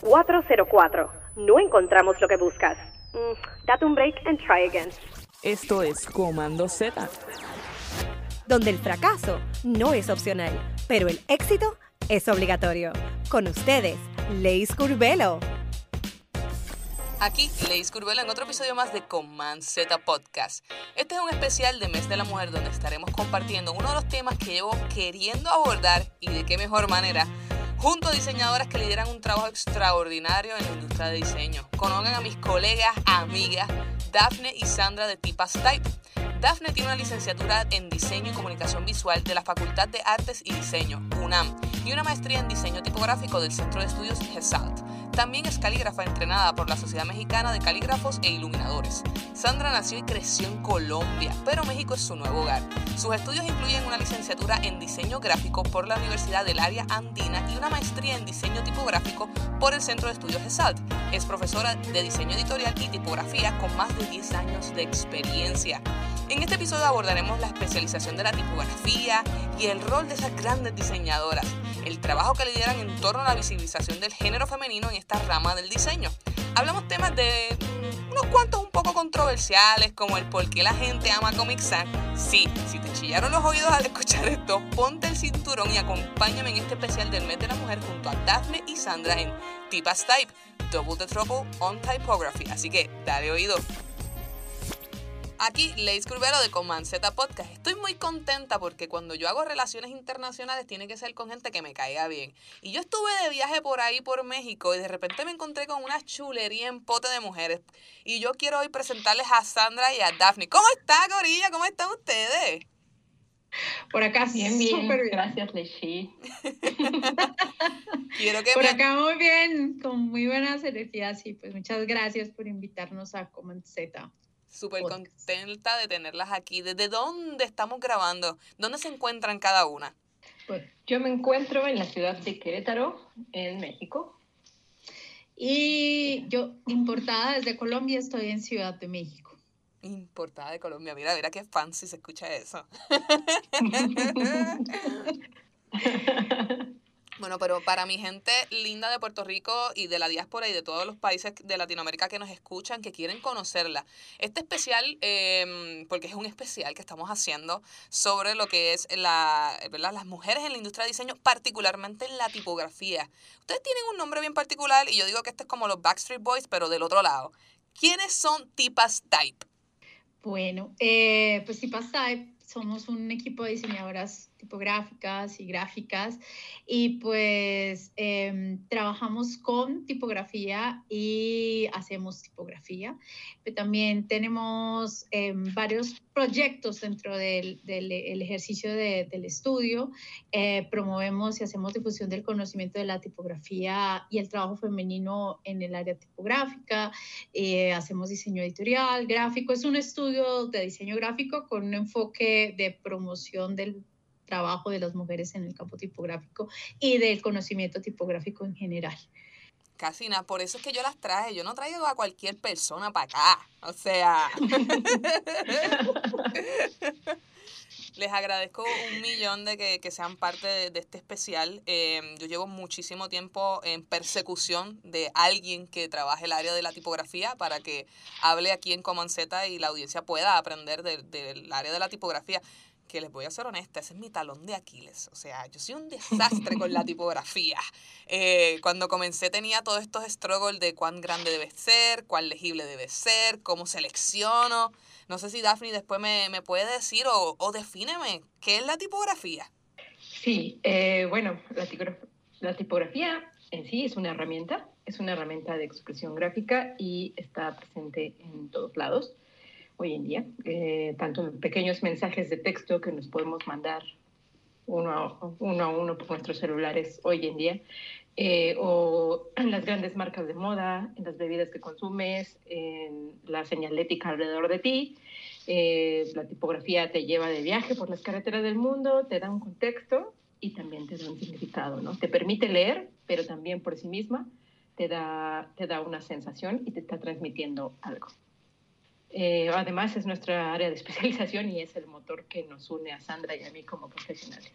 404. No encontramos lo que buscas. Mm, date un break and try again. Esto es Comando Z. Donde el fracaso no es opcional, pero el éxito es obligatorio. Con ustedes, Leis Curvelo. Aquí Leis Curvelo en otro episodio más de Command Z Podcast. Este es un especial de Mes de la Mujer donde estaremos compartiendo uno de los temas que llevo queriendo abordar y de qué mejor manera junto a diseñadoras que lideran un trabajo extraordinario en la industria de diseño. Conozcan a mis colegas, amigas, Daphne y Sandra de Tipas Type. Daphne tiene una licenciatura en Diseño y Comunicación Visual de la Facultad de Artes y Diseño, UNAM, y una maestría en Diseño Tipográfico del Centro de Estudios GESALT. También es calígrafa entrenada por la Sociedad Mexicana de Calígrafos e Iluminadores. Sandra nació y creció en Colombia, pero México es su nuevo hogar. Sus estudios incluyen una licenciatura en Diseño Gráfico por la Universidad del Área Andina y una maestría en Diseño Tipográfico por el Centro de Estudios GESALT. Es profesora de Diseño Editorial y Tipografía con más de 10 años de experiencia. En este episodio abordaremos la especialización de la tipografía y el rol de esas grandes diseñadoras, el trabajo que lideran en torno a la visibilización del género femenino en esta rama del diseño. Hablamos temas de mm, unos cuantos un poco controversiales, como el por qué la gente ama Comic Sans. Sí, si te chillaron los oídos al escuchar esto, ponte el cinturón y acompáñame en este especial del mes de la mujer junto a Daphne y Sandra en Tipas Type, Double the Trouble on Typography. Así que dale oído. Aquí, Leis Curvero de Command Z Podcast. Estoy muy contenta porque cuando yo hago relaciones internacionales tiene que ser con gente que me caiga bien. Y yo estuve de viaje por ahí, por México, y de repente me encontré con una chulería en pote de mujeres. Y yo quiero hoy presentarles a Sandra y a Daphne. ¿Cómo está, Gorilla? ¿Cómo están ustedes? Por acá bien, bien. bien. Gracias, Leshi. Quiero que por acá muy bien, con muy buenas energías. Y pues muchas gracias por invitarnos a Command Z. Súper contenta de tenerlas aquí. ¿Desde dónde estamos grabando? ¿Dónde se encuentran cada una? Pues yo me encuentro en la ciudad de Querétaro, en México. Y yo, importada desde Colombia, estoy en Ciudad de México. Importada de Colombia. Mira, mira qué fancy se escucha eso. Bueno, pero para mi gente linda de Puerto Rico y de la diáspora y de todos los países de Latinoamérica que nos escuchan, que quieren conocerla, este especial, eh, porque es un especial que estamos haciendo sobre lo que es la, ¿verdad? las mujeres en la industria de diseño, particularmente en la tipografía. Ustedes tienen un nombre bien particular y yo digo que este es como los Backstreet Boys, pero del otro lado. ¿Quiénes son Tipas Type? Bueno, eh, pues Tipas Type somos un equipo de diseñadoras tipográficas y gráficas y pues em, trabajamos con tipografía y hacemos tipografía. Pero también tenemos em, varios proyectos dentro del, del ejercicio del estudio. Eh, promovemos y hacemos difusión del conocimiento de la tipografía y el trabajo femenino en el área tipográfica. Eh, hacemos diseño editorial, gráfico. Es un estudio de diseño gráfico con un enfoque de promoción del trabajo de las mujeres en el campo tipográfico y del conocimiento tipográfico en general. Casina, por eso es que yo las traje. Yo no traigo a cualquier persona para acá. O sea. Les agradezco un millón de que, sean parte de, este especial. Em, yo llevo muchísimo tiempo en persecución de alguien que trabaje el área de la tipografía para que hable aquí en Common Z y la audiencia pueda aprender del área de la tipografía que les voy a ser honesta, ese es mi talón de Aquiles. O sea, yo soy un desastre con la tipografía. Eh, cuando comencé tenía todos estos struggles de cuán grande debe ser, cuán legible debe ser, cómo selecciono. No sé si Daphne después me, puede decir o, o, defíneme, ¿qué es la tipografía? Sí, eh, bueno, la, la tipografía en sí es una herramienta, es una herramienta de expresión gráfica y está presente en todos lados hoy en día, eh, tanto en pequeños mensajes de texto que nos podemos mandar uno a uno, a uno por nuestros celulares hoy en día, eh, o en las grandes marcas de moda, en las bebidas que consumes, en la señalética alrededor de ti. Eh, la tipografía te lleva de viaje por las carreteras del mundo, te da un contexto y también te da un significado, ¿no? Te permite leer, pero también por sí misma te da, te da una sensación y te está transmitiendo algo. Eh, además, es nuestra área de especialización y es el motor que nos une a Sandra y a mí como profesionales.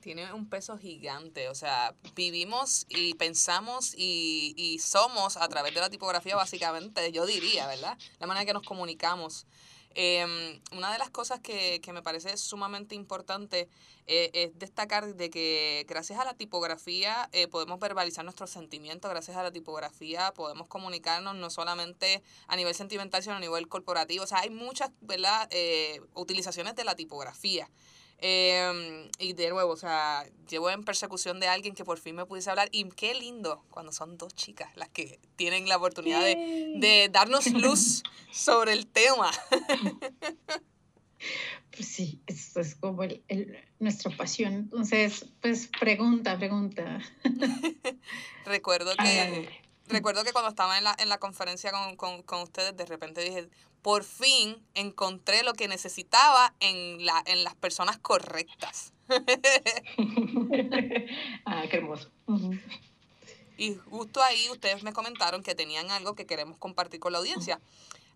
tiene un peso gigante. O sea, vivimos y pensamos y, y, somos a través de la tipografía, básicamente, yo diría, ¿verdad? La manera que nos comunicamos. Em, una de las cosas que, que me parece sumamente importante eh, es destacar de que gracias a la tipografía eh, podemos verbalizar nuestros sentimientos, gracias a la tipografía podemos comunicarnos no solamente a nivel sentimental, sino a nivel corporativo. O sea, hay muchas ¿verdad? Eh, utilizaciones de la tipografía. Em, y de nuevo, o sea, llevo en persecución de alguien que por fin me pudiese hablar. Y qué lindo cuando son dos chicas las que tienen la oportunidad de, de darnos luz sobre el tema. Pues sí, eso es como el, nuestra pasión. Entonces, pues pregunta, pregunta. recuerdo que recuerdo que cuando estaba en la, en la conferencia con, con, con, ustedes, de repente dije, por fin encontré lo que necesitaba en, la, en las personas correctas. ah, qué hermoso. Y justo ahí ustedes me comentaron que tenían algo que queremos compartir con la audiencia.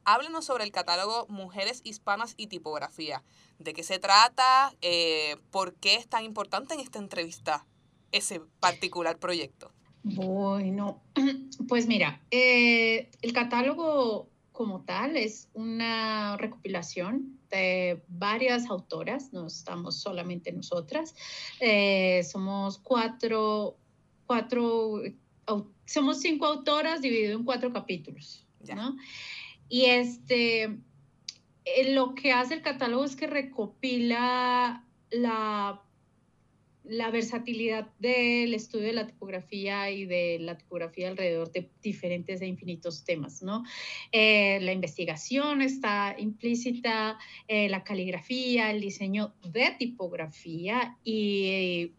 Háblenos sobre el catálogo Mujeres Hispanas y Tipografía. ¿De qué se trata? Eh, ¿Por qué es tan importante en esta entrevista ese particular proyecto? Bueno, pues mira, eh, el catálogo como tal es una recopilación de varias autoras, no estamos solamente nosotras, eh, somos cuatro, cuatro, somos cinco autoras dividido en cuatro capítulos, ¿no? Y este, eh, lo que hace el catálogo es que recopila la la versatilidad del estudio de la tipografía y de la tipografía alrededor de diferentes e infinitos temas, ¿no? Eh, la investigación está implícita, eh, la caligrafía, el diseño de tipografía y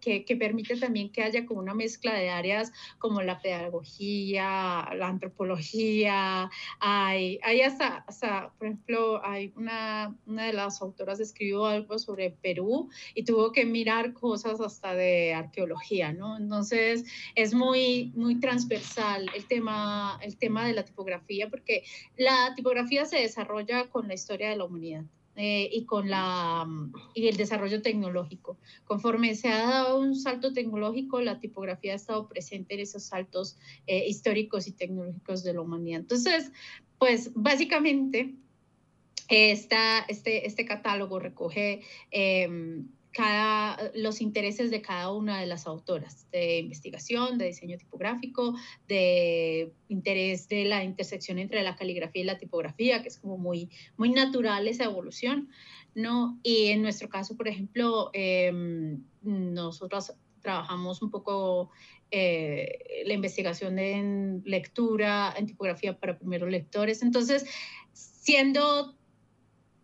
que, que, permite también que haya como una mezcla de áreas como la pedagogía, la antropología, hay, hay hasta, hasta, por ejemplo, hay una, una de las autoras escribió algo sobre Perú y tuvo que mirar cómo cosas hasta de arqueología, ¿no? Entonces es muy, muy transversal el tema, el tema de la tipografía, porque la tipografía se desarrolla con la historia de la humanidad. Eh, y con la y el desarrollo tecnológico. Conforme se ha dado un salto tecnológico, la tipografía ha estado presente en esos saltos eh, históricos y tecnológicos de la humanidad. Entonces, pues básicamente esta, este, este catálogo recoge em, cada, los intereses de cada una de las autoras, de investigación, de diseño tipográfico, de interés de la intersección entre la caligrafía y la tipografía, que es como muy, muy natural esa evolución, ¿no? Y en nuestro caso, por ejemplo, eh, nosotros trabajamos un poco eh, la investigación en lectura, en tipografía para primeros lectores. Entonces, siendo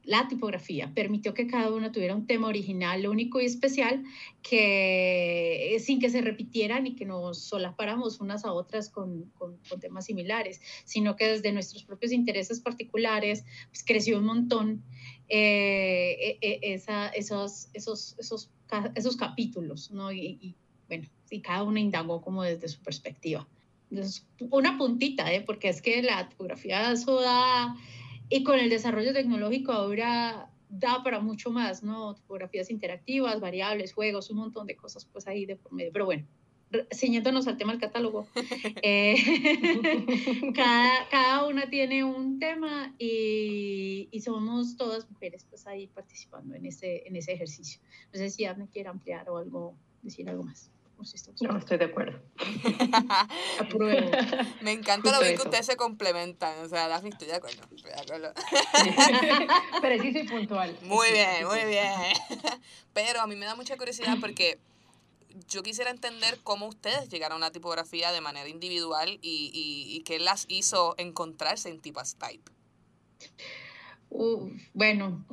la tipografía permitió que cada uno tuviera un tema original, único y especial, que eh, sin que se repitieran y que nos solapáramos unas a otras con, con, temas similares, sino que desde nuestros propios intereses particulares pues, creció un montón eh, e, e, esa, esos, esos, esos, esos capítulos, ¿no? Y, bueno, y cada uno indagó como desde su perspectiva. Entonces, una puntita, ¿eh? porque es que la tipografía eso da y con el desarrollo tecnológico ahora da para mucho más, ¿no? Tipografías interactivas, variables, juegos, un montón de cosas pues ahí de por medio. Pero bueno, ciñéndonos al tema del catálogo, eh, cada, cada, una tiene un tema y, y, somos todas mujeres pues ahí participando en ese, en ese ejercicio. No sé si me quiere ampliar o algo, decir algo más. No, estoy de acuerdo. Me encanta lo bien que ustedes se complementan. O sea, Daphne, estoy de acuerdo. Estoy de acuerdo. Preciso y puntual. Muy bien, muy bien. Pero a mí me da mucha curiosidad porque yo quisiera entender cómo ustedes llegaron a la tipografía de manera individual y, y, y qué las hizo encontrarse en Tipas Type. bueno,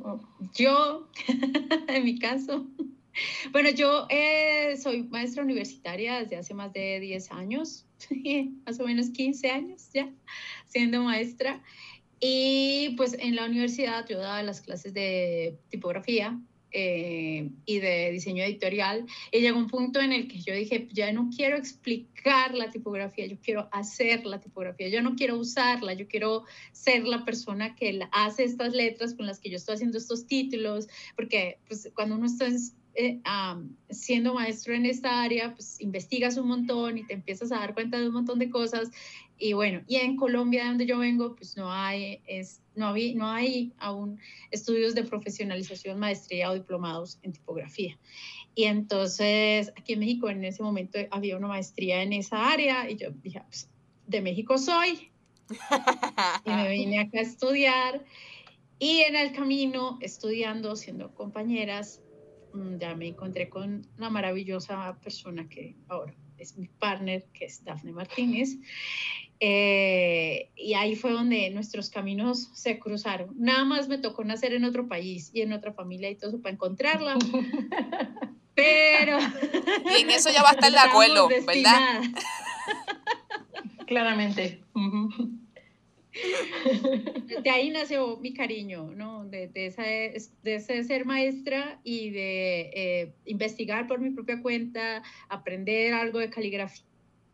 yo, en mi caso, bueno, yo eh, soy maestra universitaria desde hace más de 10 años, más o menos 15 años ya, siendo maestra. Y pues en la universidad yo daba las clases de tipografía eh, y de diseño editorial. Y llegó un punto en el que yo dije, ya no quiero explicar la tipografía, yo quiero hacer la tipografía, yo no quiero usarla, yo quiero ser la persona que hace estas letras con las que yo estoy haciendo estos títulos, porque pues cuando uno está en eh, siendo maestro en esta área, pues investigas un montón y te empiezas a dar cuenta de un montón de cosas. Y bueno, y en Colombia, donde yo vengo, pues no hay, es, no, había, no hay aún estudios de profesionalización, maestría o diplomados en tipografía. Y entonces aquí en México en ese momento había una maestría en esa área y yo dije, pues, de México soy. y me vine acá a estudiar. Y en el camino, estudiando, siendo compañeras, mm, ya me encontré con una maravillosa persona que ahora es mi partner, que es Dafne Martínez. Eh, y ahí fue donde nuestros caminos se cruzaron. Nada más me tocó nacer en otro país y en otra familia y todo eso para encontrarla. Pero... Y en eso ya va a estar de acuerdo, ¿verdad? Claramente. De ahí nació mi cariño, ¿no? De, de, esa, de ese ser maestra y de eh, investigar por mi propia cuenta, aprender algo de caligrafía,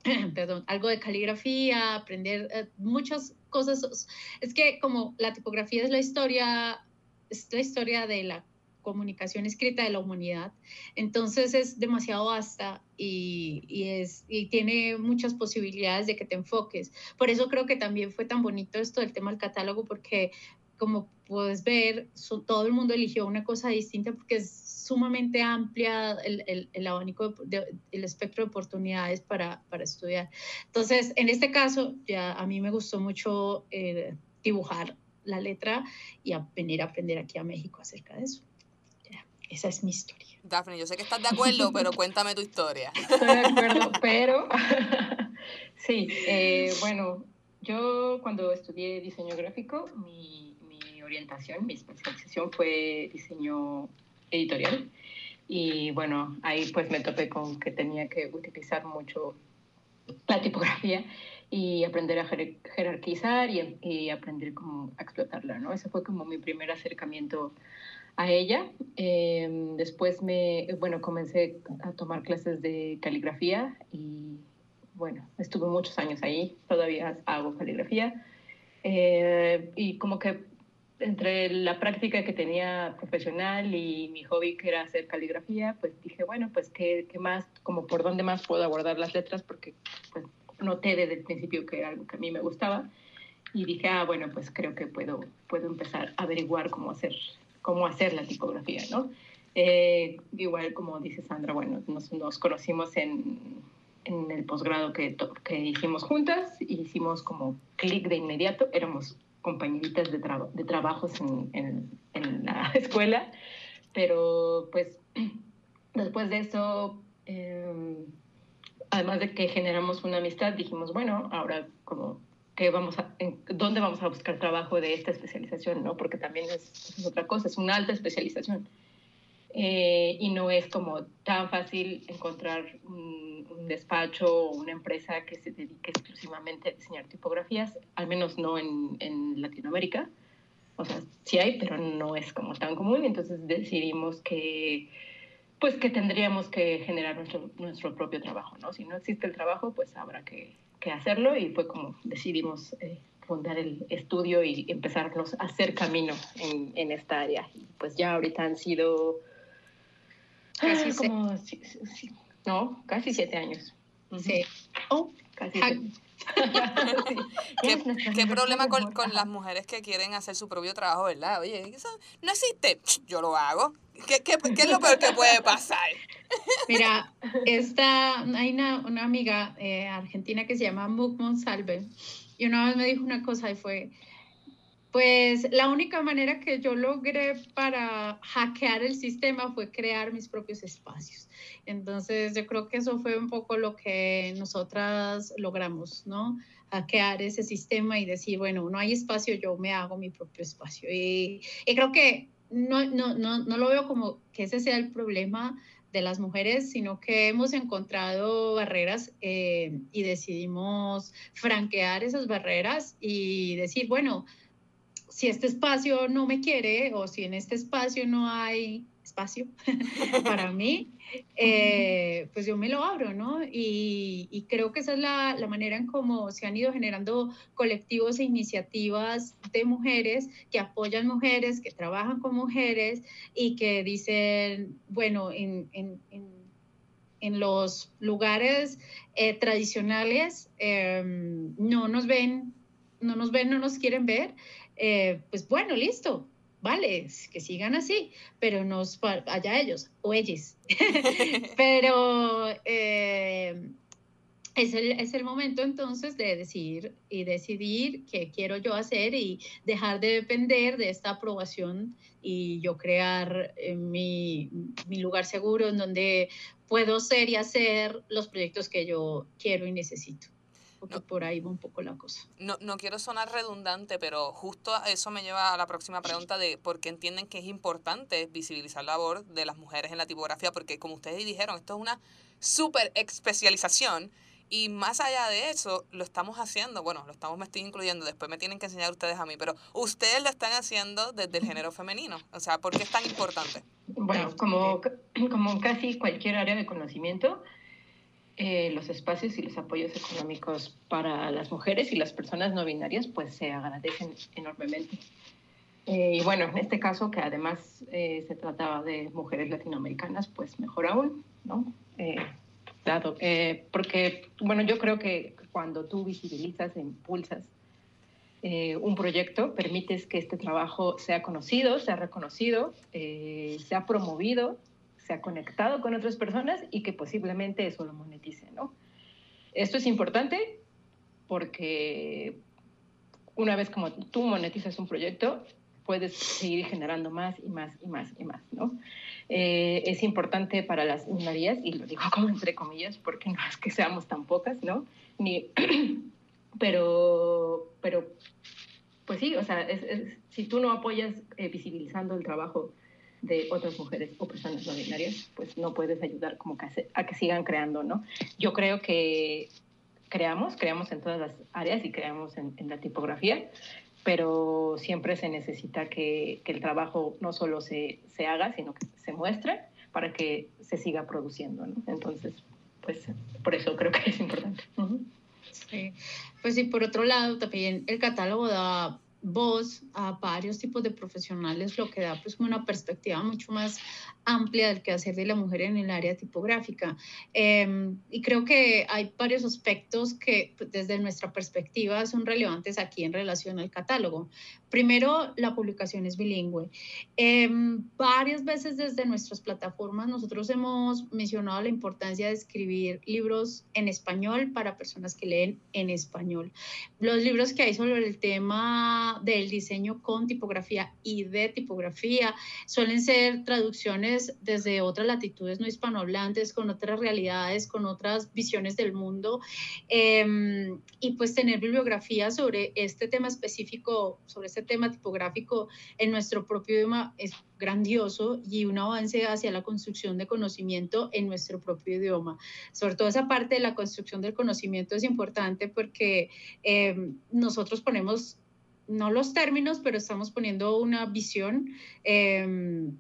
perdón, algo de caligrafía, aprender eh, muchas cosas. Es que como la tipografía es la historia, es la historia de la comunicación escrita de la humanidad. Entonces es demasiado vasta y, y, es, y tiene muchas posibilidades de que te enfoques. Por eso creo que también fue tan bonito esto del tema del catálogo, porque como puedes ver, todo el mundo eligió una cosa distinta porque es sumamente amplia el, el, el abanico, de, el espectro de oportunidades para, para, estudiar. Entonces, en este caso, ya a mí me gustó mucho eh, dibujar la letra y a venir a aprender aquí a México acerca de eso. Esa es mi historia. Daphne, yo sé que estás de acuerdo, pero cuéntame tu historia. Estoy de acuerdo, pero sí, eh, bueno, yo cuando estudié diseño gráfico, mi orientación, mi especialización fue diseño editorial. Y bueno, ahí pues me topé con que tenía que utilizar mucho la tipografía y aprender a jerarquizar y, y aprender cómo explotarla, ¿no? Ese fue como mi primer acercamiento a ella. Em, después me, bueno, comencé a tomar clases de caligrafía y bueno, estuve muchos años ahí, todavía hago caligrafía. Eh, y como que entre la práctica que tenía profesional y mi hobby que era hacer caligrafía, pues dije, bueno, pues qué, qué más, como por dónde más puedo abordar las letras, porque pues noté desde el principio que era algo que a mí me gustaba. Y dije, ah, bueno, pues creo que puedo, puedo empezar a averiguar cómo hacer cómo hacer la tipografía, ¿no? Eh, igual como dice Sandra, bueno, nos, nos conocimos en, en, el posgrado que, que hicimos juntas, hicimos como clic de inmediato, éramos compañeritas de, de trabajos en, en, en, la escuela, pero pues después de eso, eh, además de que generamos una amistad, dijimos, bueno, ahora como vamos a, dónde vamos a buscar trabajo de esta especialización, ¿no? Porque también es otra cosa, es una alta especialización. Eh, y no es como tan fácil encontrar un, un, despacho o una empresa que se dedique exclusivamente a diseñar tipografías, al menos no en, en Latinoamérica. O sea, sí hay, pero no es como tan común. Entonces decidimos que, pues, que tendríamos que generar nuestro, nuestro propio trabajo, ¿no? Si no existe el trabajo, pues habrá que que hacerlo y fue como decidimos eh, fundar el estudio y empezarnos a hacer camino en, en, esta área. Y pues ya ahorita han sido casi como, sí, sí, no, casi siete años. Sí. Oh, casi siete. ¿Qué, ¿Qué, problema con, con, las mujeres que quieren hacer su propio trabajo, verdad? Oye, eso no existe. Yo lo hago. ¿Qué, qué, qué es lo peor que puede pasar? Mira, esta, hay una, una amiga eh, argentina que se llama Muk Monsalve y una vez me dijo una cosa y fue, pues la única manera que yo logré para hackear el sistema fue crear mis propios espacios. Entonces yo creo que eso fue un poco lo que nosotras logramos, ¿no? Hackear ese sistema y decir, bueno, no hay espacio, yo me hago mi propio espacio. Y, creo que no, no, no, no lo veo como que ese sea el problema de las mujeres, sino que hemos encontrado barreras eh, y decidimos franquear esas barreras y decir, bueno, si este espacio no me quiere o si en este espacio no hay espacio para mí, eh, pues yo me lo abro, ¿no? Y, creo que esa es la, la, manera en cómo se han ido generando colectivos e iniciativas de mujeres que apoyan mujeres, que trabajan con mujeres y que dicen, bueno, en, en, en, los lugares eh, tradicionales em, no nos ven, no nos ven, no nos quieren ver, eh, pues bueno, listo, vale, que sigan así, pero nos allá ellos o ellos. pero eh, es, el, es el momento entonces de decir y decidir qué quiero yo hacer y dejar de depender de esta aprobación y yo crear eh, mi, mi lugar seguro en donde puedo ser y hacer los proyectos que yo quiero y necesito porque por ahí va un poco la cosa. No, no quiero sonar redundante, pero justo eso me lleva a la próxima pregunta de por qué entienden que es importante visibilizar la labor de las mujeres en la tipografía, porque como ustedes dijeron, esto es una súper especialización y más allá de eso, lo estamos haciendo, bueno, lo estamos, me estoy incluyendo, después me tienen que enseñar ustedes a mí, pero ustedes lo están haciendo desde el género femenino. O sea, ¿por qué es tan importante? Bueno, como, como casi cualquier área de conocimiento, eh, los espacios y los apoyos económicos para las mujeres y las personas no binarias pues se agradecen enormemente. Eh, y bueno, en este caso que además eh, se trataba de mujeres latinoamericanas, pues mejor aún, ¿no? dado, porque bueno, yo creo que cuando tú visibilizas e impulsas un proyecto, permites que este trabajo sea conocido, sea reconocido, sea promovido ha conectado con otras personas y que posiblemente eso lo monetice, ¿no? Esto es importante porque una vez como tú monetizas un proyecto, puedes seguir generando más y más y más y más, ¿no? Eh, es importante para las minorías, y lo digo como entre comillas, porque no es que seamos tan pocas, ¿no? Ni, pero, pero, pues sí, o sea, si tú no apoyas eh, visibilizando el trabajo de otras mujeres o personas no binarias, pues no puedes ayudar como que a que sigan creando, ¿no? Yo creo que creamos, creamos en todas las áreas y creamos en, la tipografía, pero siempre se necesita que, que el trabajo no solo se, se, haga, sino que se muestre para que se siga produciendo, ¿no? Entonces, pues por eso creo que es importante. Sí, pues y por otro lado también el catálogo da voz a varios tipos de profesionales, lo que da pues una perspectiva mucho más amplia del quehacer de la mujer en el área tipográfica. Em, y creo que hay varios aspectos que pues, desde nuestra perspectiva son relevantes aquí en relación al catálogo. Primero, la publicación es bilingüe. Em, varias veces desde nuestras plataformas nosotros hemos mencionado la importancia de escribir libros en español para personas que leen en español. Los libros que hay sobre el tema del diseño con tipografía y de tipografía suelen ser traducciones desde otras latitudes no hispanohablantes, con otras realidades, con otras visiones del mundo. Em, y pues tener bibliografía sobre este tema específico, sobre este tema tipográfico en nuestro propio idioma es grandioso y un avance hacia la construcción de conocimiento en nuestro propio idioma. Sobre todo esa parte de la construcción del conocimiento es importante porque eh, nosotros ponemos, no los términos, pero estamos poniendo una visión. Eh,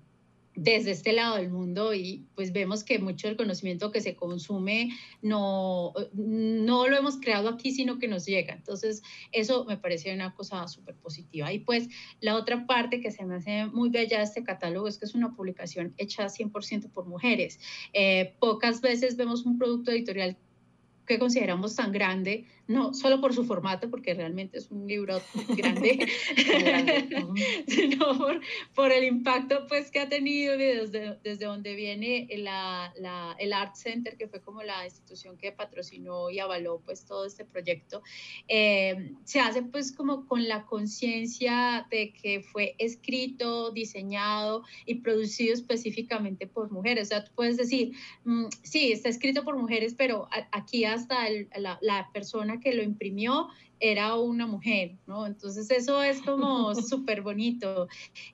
desde este lado del mundo y pues vemos que mucho del conocimiento que se consume no, no lo hemos creado aquí, sino que nos llega. Entonces, eso me parece una cosa súper positiva. Y pues la otra parte que se me hace muy bella de este catálogo es que es una publicación hecha 100% por mujeres. Eh, pocas veces vemos un producto editorial que consideramos tan grande no solo por su formato, porque realmente es un libro grande, sino por, por, el impacto pues, que ha tenido desde, desde donde viene la, la, el Art Center, que fue como la institución que patrocinó y avaló pues, todo este proyecto. Eh, se hace pues como con la conciencia de que fue escrito, diseñado y producido específicamente por mujeres. O sea, tú puedes decir, mm, sí, está escrito por mujeres, pero aquí hasta la, la persona que lo imprimió era una mujer, ¿no? Entonces eso es como súper bonito.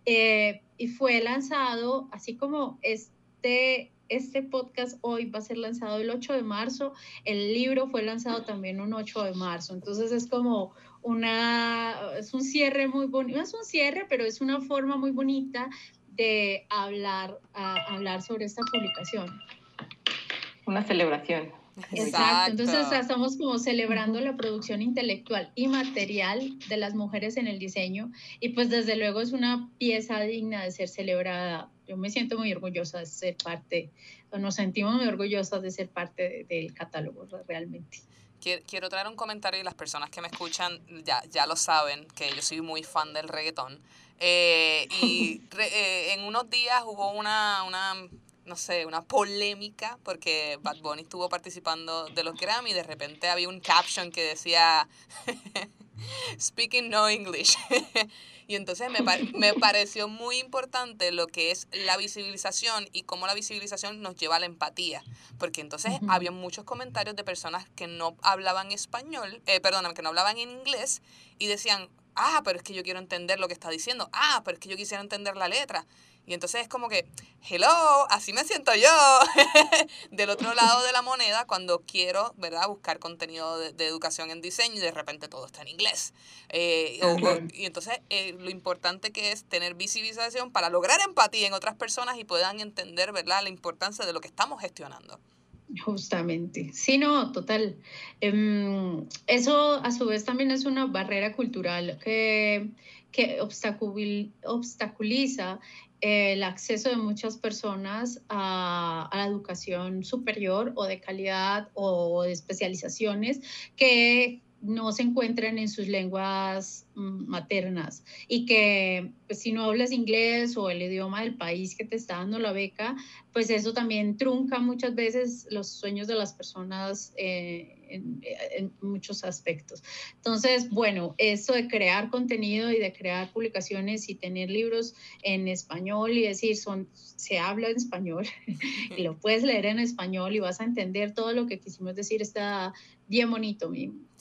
Eh, y fue lanzado, así como este, este podcast hoy va a ser lanzado el 8 de marzo, el libro fue lanzado también un 8 de marzo. Entonces es como una, es un cierre muy bonito, no es un cierre, pero es una forma muy bonita de hablar, hablar sobre esta publicación. Una celebración. Exacto. Entonces estamos como celebrando la producción intelectual y material de las mujeres en el diseño y pues desde luego es una pieza digna de ser celebrada. Yo me siento muy orgullosa de ser parte, o nos sentimos muy orgullosas de ser parte del catálogo realmente. Quiero traer un comentario y las personas que me escuchan ya, ya lo saben, que yo soy muy fan del reggaetón. Eh, y eh, en unos días hubo una, una no sé, una polémica porque Bad Bunny estuvo participando de los Grammy y de repente había un caption que decía Speaking no English. y entonces me, me pareció muy importante lo que es la visibilización y cómo la visibilización nos lleva a la empatía. Porque entonces había muchos comentarios de personas que no hablaban español, eh, perdóname, que no hablaban en inglés y decían, ah, pero es que yo quiero entender lo que está diciendo, ah, pero es que yo quisiera entender la letra. Y entonces es como que, hello, así me siento yo del otro lado de la moneda cuando quiero, ¿verdad?, buscar contenido de, educación en diseño y de repente todo está en inglés. Eh, y entonces eh, lo importante que es tener visibilización para lograr empatía en otras personas y puedan entender, ¿verdad?, la importancia de lo que estamos gestionando. Justamente, sí, no, total. Em, eso a su vez también es una barrera cultural que, que obstaculiza el acceso de muchas personas a, la educación superior o de calidad o de especializaciones que no se encuentran en sus lenguas mm, maternas y que pues, si no hablas inglés o el idioma del país que te está dando la beca, pues eso también trunca muchas veces los sueños de las personas eh, en, muchos aspectos. Entonces, bueno, eso de crear contenido y de crear publicaciones y tener libros en español y decir, son, se habla en español y lo puedes leer en español y vas a entender todo lo que quisimos decir, está bien bonito.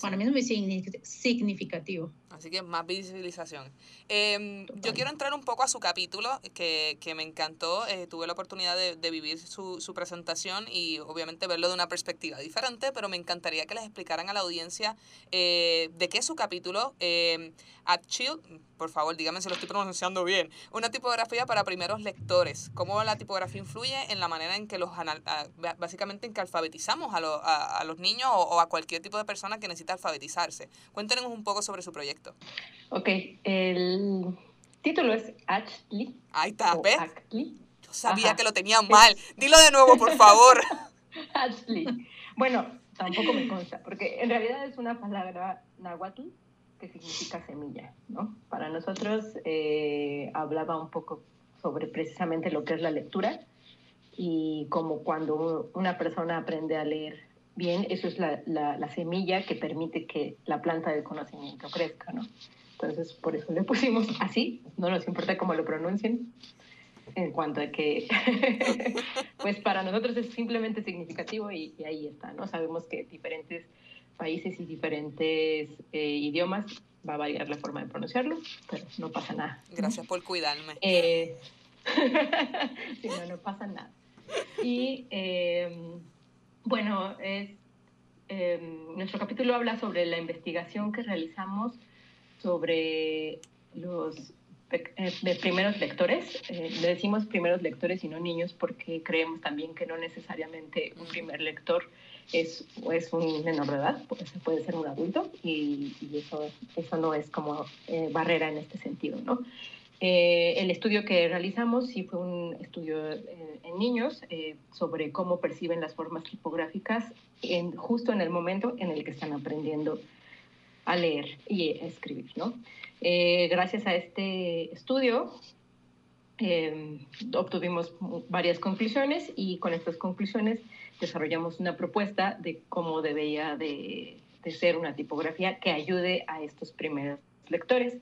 Para mí es muy significativo. Así que más visibilización. Em, yo quiero entrar un poco a su capítulo, que, que me encantó. Eh, tuve la oportunidad de, de vivir su, su, presentación y obviamente verlo de una perspectiva diferente, pero me encantaría que les explicaran a la audiencia eh, de qué es su capítulo. Eh, Chill, por favor, dígame si lo estoy pronunciando bien. Una tipografía para primeros lectores. ¿Cómo la tipografía influye en la manera en que los, básicamente en que alfabetizamos a, a, a los niños o, o a cualquier tipo de persona que necesita alfabetizarse? Cuéntenos un poco sobre su proyecto. Ok, el título es Ashley. Ahí está, ¿ves? Yo sabía que lo tenía mal. Dilo de nuevo, por favor. Ashley. Bueno, tampoco me consta, porque en realidad es una palabra náhuatl que significa semilla, ¿no? Para nosotros eh, hablaba un poco sobre precisamente lo que es la lectura y como cuando una persona aprende a leer bien, eso es la, la, semilla que permite que la planta del conocimiento crezca, ¿no? Entonces, por eso le pusimos así, no nos importa cómo lo pronuncien, en cuanto a que, pues para nosotros es simplemente significativo y, ahí está, ¿no? Sabemos que diferentes países y diferentes eh, idiomas va a variar la forma de pronunciarlo, pero no pasa nada. Gracias por cuidarme. Eh, sí, no, no pasa nada. Y... Eh, bueno, em, nuestro capítulo habla sobre la investigación que realizamos sobre los eh, primeros lectores. Eh, le decimos primeros lectores y no niños porque creemos también que no necesariamente un primer lector es, es un menor de edad, puede ser, puede ser un adulto y, eso, eso no es como eh, barrera en este sentido, ¿no? Eh, el estudio que realizamos sí fue un estudio eh, en niños eh, sobre cómo perciben las formas tipográficas en, justo en el momento en el que están aprendiendo a leer y a escribir. gracias a este estudio obtuvimos varias conclusiones y con estas conclusiones desarrollamos una propuesta de cómo debería de, de ser una tipografía que ayude a estos primeros lectores.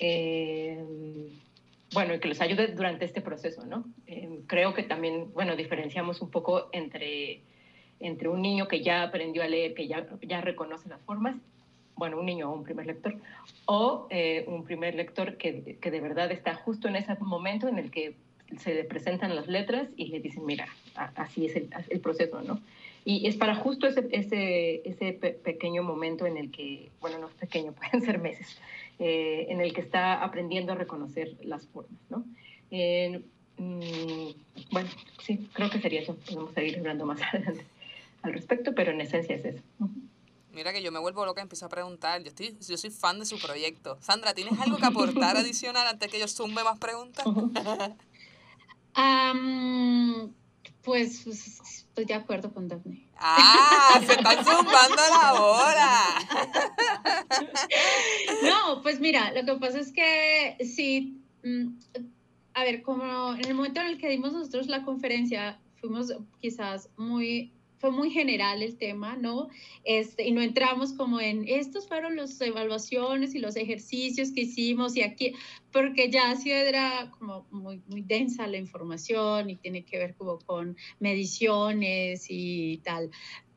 Eh, bueno, y que les ayude durante este proceso, ¿no? Eh, creo que también, bueno, diferenciamos un poco entre, entre un niño que ya aprendió a leer, que ya, ya reconoce las formas, bueno, un niño o un primer lector, o eh, un primer lector que, que, de verdad está justo en ese momento en el que se le presentan las letras y le dicen, mira, así es el, el proceso, ¿no? Y es para justo ese, ese, ese pequeño momento en el que, bueno, no es pequeño, pueden ser meses, eh, en el que está aprendiendo a reconocer las formas, ¿no? Mm, bueno, sí, creo que sería eso. Podemos seguir hablando más adelante al respecto, pero en esencia es eso. Mira que yo me vuelvo loca y empiezo a preguntar. Yo, estoy, yo soy fan de su proyecto. Sandra, ¿tienes algo que aportar adicional antes que yo zumbe más preguntas? pues estoy de acuerdo con Daphne. ¡Ah! ¡Se están zumbando la hora! no, pues mira, lo que pasa es que sí. Mm, a ver, como en el momento en el que dimos nosotros la conferencia, fuimos quizás muy fue muy general el tema, ¿no? Este, y no entramos como en, estos fueron las evaluaciones y los ejercicios que hicimos y aquí, porque ya así era como muy, muy densa la información y tiene que ver como con mediciones y tal.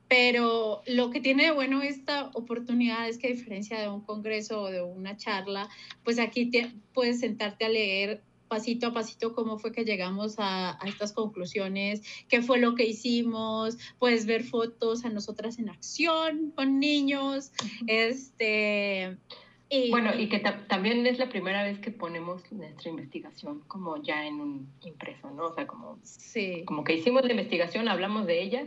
Pero lo que tiene de bueno esta oportunidad es que a diferencia de un congreso o de una charla, pues aquí te, puedes sentarte a leer pasito a pasito cómo fue que llegamos a, estas conclusiones, qué fue lo que hicimos, puedes ver fotos a nosotras en acción con niños, este... Y, bueno, y que también es la primera vez que ponemos nuestra investigación como ya en un impreso, ¿no? O sea, como, sí. como que hicimos la investigación, hablamos de ella,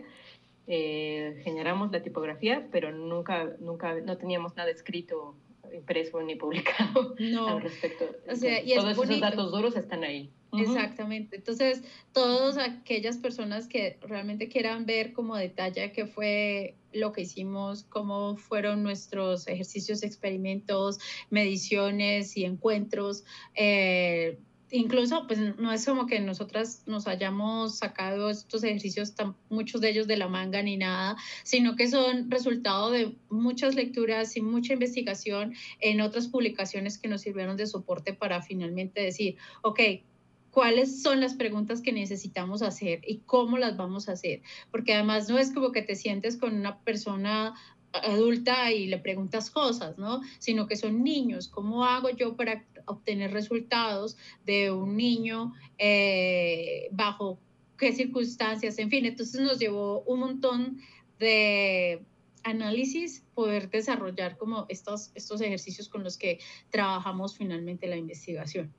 eh, generamos la tipografía, pero nunca, nunca, no teníamos nada escrito impreso ni publicado al respecto. O sea, y Todos esos datos duros están ahí. Exactamente. Entonces, todas aquellas personas que realmente quieran ver como detalle qué fue lo que hicimos, cómo fueron nuestros ejercicios, experimentos, mediciones y encuentros, eh, incluso pues no es como que nosotras nos hayamos sacado estos ejercicios, muchos de ellos de la manga ni nada, sino que son resultado de muchas lecturas y mucha investigación en otras publicaciones que nos sirvieron de soporte para finalmente decir, ok, cuáles son las preguntas que necesitamos hacer y cómo las vamos a hacer. Porque además no es como que te sientes con una persona adulta y le preguntas cosas, ¿no? Sino que son niños. ¿Cómo hago yo para obtener resultados de un niño eh, bajo qué circunstancias? En fin, entonces nos llevó un montón de análisis poder desarrollar como estos, estos ejercicios con los que trabajamos finalmente la investigación.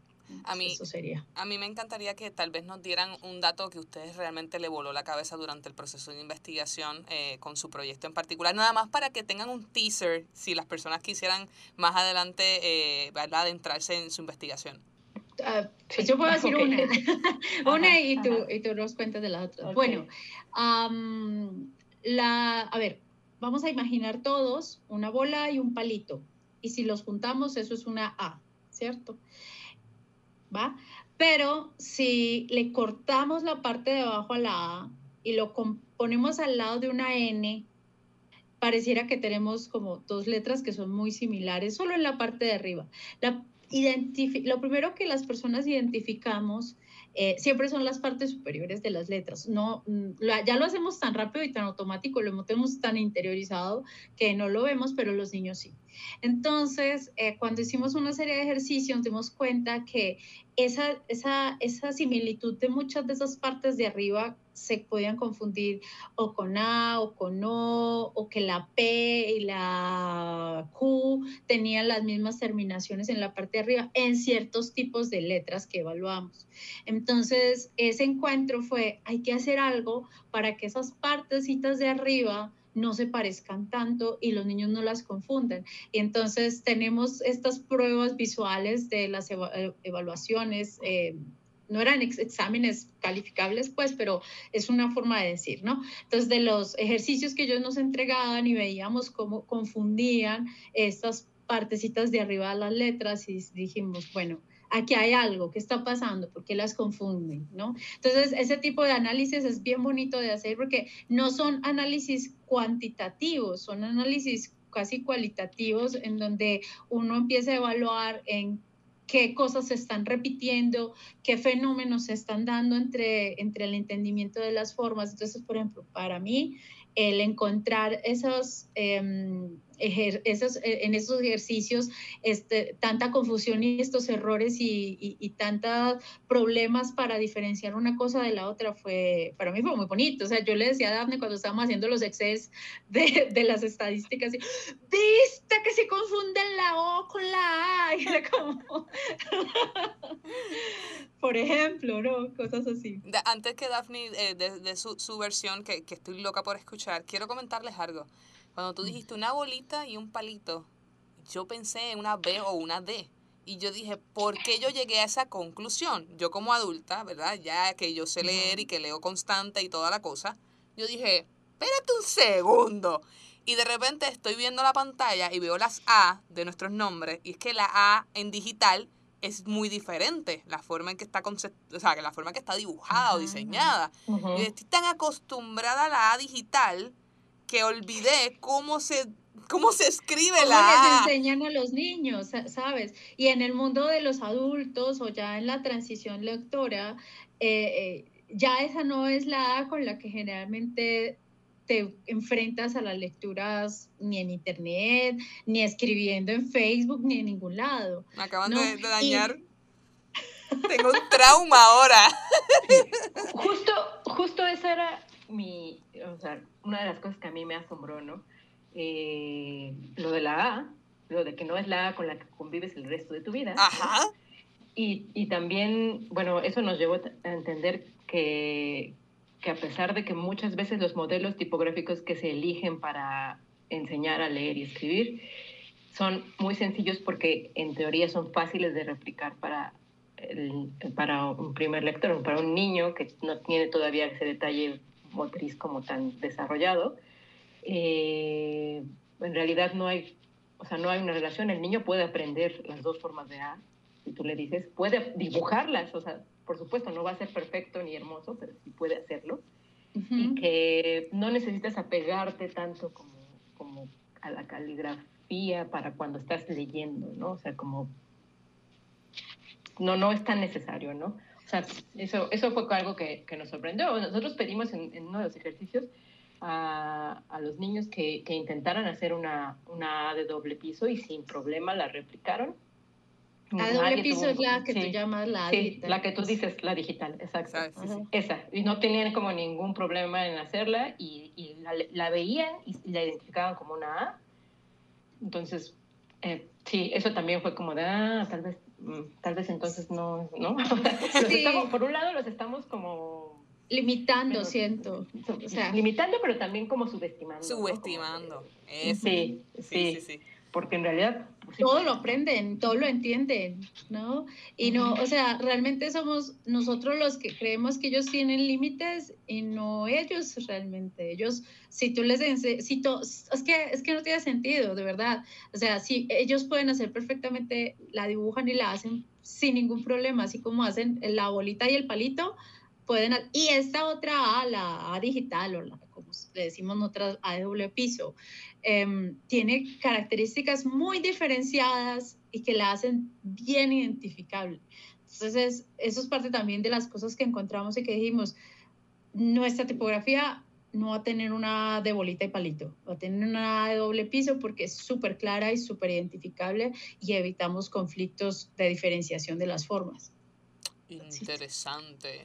A mí, sería. a mí me encantaría que tal vez nos dieran un dato que ustedes realmente le voló la cabeza durante el proceso de investigación eh, con su proyecto en particular, nada más para que tengan un teaser si las personas quisieran más adelante eh, adentrarse en su investigación. Ah, pues yo puedo decir una, una y, tú, y tú nos cuentas de la otra. Bueno, la, a ver, vamos a imaginar todos una bola y un palito. Y si los juntamos, eso es una A, ¿cierto? ¿Va? Pero si le cortamos la parte de abajo a la A y lo ponemos al lado de una N, pareciera que tenemos como dos letras que son muy similares, solo en la parte de arriba. La lo primero que las personas identificamos eh, siempre son las partes superiores de las letras. No, mm, ya lo hacemos tan rápido y tan automático, lo tenemos tan interiorizado que no lo vemos, pero los niños sí. Entonces, eh, cuando hicimos una serie de ejercicios, dimos cuenta que esa similitud de muchas de esas partes de arriba se podían confundir o con A o con O, o que la P y la Q tenían las mismas terminaciones en la parte de arriba en ciertos tipos de letras que evaluamos. Entonces, ese encuentro fue, hay que hacer algo para que esas partecitas de arriba no se parezcan tanto y los niños no las confundan. Y entonces tenemos estas pruebas visuales de las eh, evaluaciones. Eh, no eran exámenes calificables, pues, pero es una forma de decir, ¿no? Entonces, de los ejercicios que ellos nos entregaban y veíamos cómo confundían estas partecitas de arriba de las letras y dijimos, bueno, aquí hay algo, ¿qué está pasando? ¿Por qué las confunden? ¿no? Entonces, ese tipo de análisis es bien bonito de hacer porque no son análisis cuantitativos, son análisis casi cualitativos en donde uno empieza a evaluar en qué cosas se están repitiendo, qué fenómenos se están dando entre, entre el entendimiento de las formas. Entonces, por ejemplo, para mí, el encontrar esos, em, esos, eh, en esos ejercicios este, tanta confusión y estos errores y, y, tantos problemas para diferenciar una cosa de la otra fue, para mí fue muy bonito. O sea, yo le decía a Daphne cuando estábamos haciendo los excels de, de las estadísticas, viste que se confunden la O con la A. Y era como, por ejemplo, ¿no? Cosas así. antes que Daphne eh, de, su, su, versión, que, que estoy loca por escuchar, quiero comentarles algo. Cuando tú dijiste una bolita y un palito, yo pensé en una B o una D. Y yo dije, ¿por qué yo llegué a esa conclusión? Yo como adulta, ¿verdad? Ya que yo sé leer y que leo constante y toda la cosa, yo dije, espérate un segundo. Y de repente estoy viendo la pantalla y veo las A de nuestros nombres. Y es que la A en digital es muy diferente. La forma en que está, o sea, la forma en que está dibujada o diseñada. Y estoy tan acostumbrada a la A digital que olvidé cómo se cómo se escribe ¿Cómo la les enseñan a los niños, ¿sabes? Y en el mundo de los adultos o ya en la transición lectora, eh, eh, ya esa no es la A con la que generalmente te enfrentas a las lecturas ni en internet, ni escribiendo en Facebook, ni en ningún lado. Me acaban de, dañar. Tengo un trauma ahora. Justo, justo esa era mi, o sea, una de las cosas que a mí me asombró, ¿no? Eh, lo de la A, lo de que no es la A con la que convives el resto de tu vida. Ajá. Y, y también, bueno, eso nos llevó a entender que, que a pesar de que muchas veces los modelos tipográficos que se eligen para enseñar a leer y escribir son muy sencillos porque en teoría son fáciles de replicar para, el, para un primer lector, para un niño que no tiene todavía ese detalle motriz como tan desarrollado, eh, en realidad no hay, o sea, no hay una relación. El niño puede aprender las dos formas de A, si tú le dices, puede dibujarlas, o sea, por supuesto no va a ser perfecto ni hermoso, pero sí puede hacerlo. Y que no necesitas apegarte tanto como, como a la caligrafía para cuando estás leyendo, ¿no? O sea, como no, no es tan necesario, ¿no? Sea, eso, eso fue algo que, que nos sorprendió. Nosotros pedimos en, uno de los ejercicios a, a los niños que, que, intentaran hacer una, una A de doble piso y sin problema la replicaron. La doble piso es la que tú llamas la sí, digital. la que tú dices, la digital, exacto. Esa. Y no tenían como ningún problema en hacerla y, y la, la, veían y la identificaban como una A. Entonces, eh, sí, eso también fue como de, ah, tal vez tal vez entonces no, ¿no? por un lado los estamos como... Limitando, siento. O sea, limitando, pero también como subestimando. Subestimando. Sí, sí, sí, Porque en realidad... Pues todo lo aprenden, todo lo entienden, ¿no? Y no, o sea, realmente somos nosotros los que creemos que ellos tienen límites y no ellos realmente. Ellos, si tú les si es que es que no tiene sentido, de verdad. O sea, si ellos pueden hacer perfectamente, la dibujan y la hacen sin ningún problema, así como hacen la bolita y el palito, pueden, y esta otra A, la A digital o la, como le decimos nosotras, A de doble piso, em, tiene características muy diferenciadas y que la hacen bien identificable. Entonces, eso es parte también de las cosas que encontramos y que dijimos, nuestra tipografía no va a tener una de bolita y palito, va a tener una de doble piso porque es súper clara y súper identificable y evitamos conflictos de diferenciación de las formas. Interesante.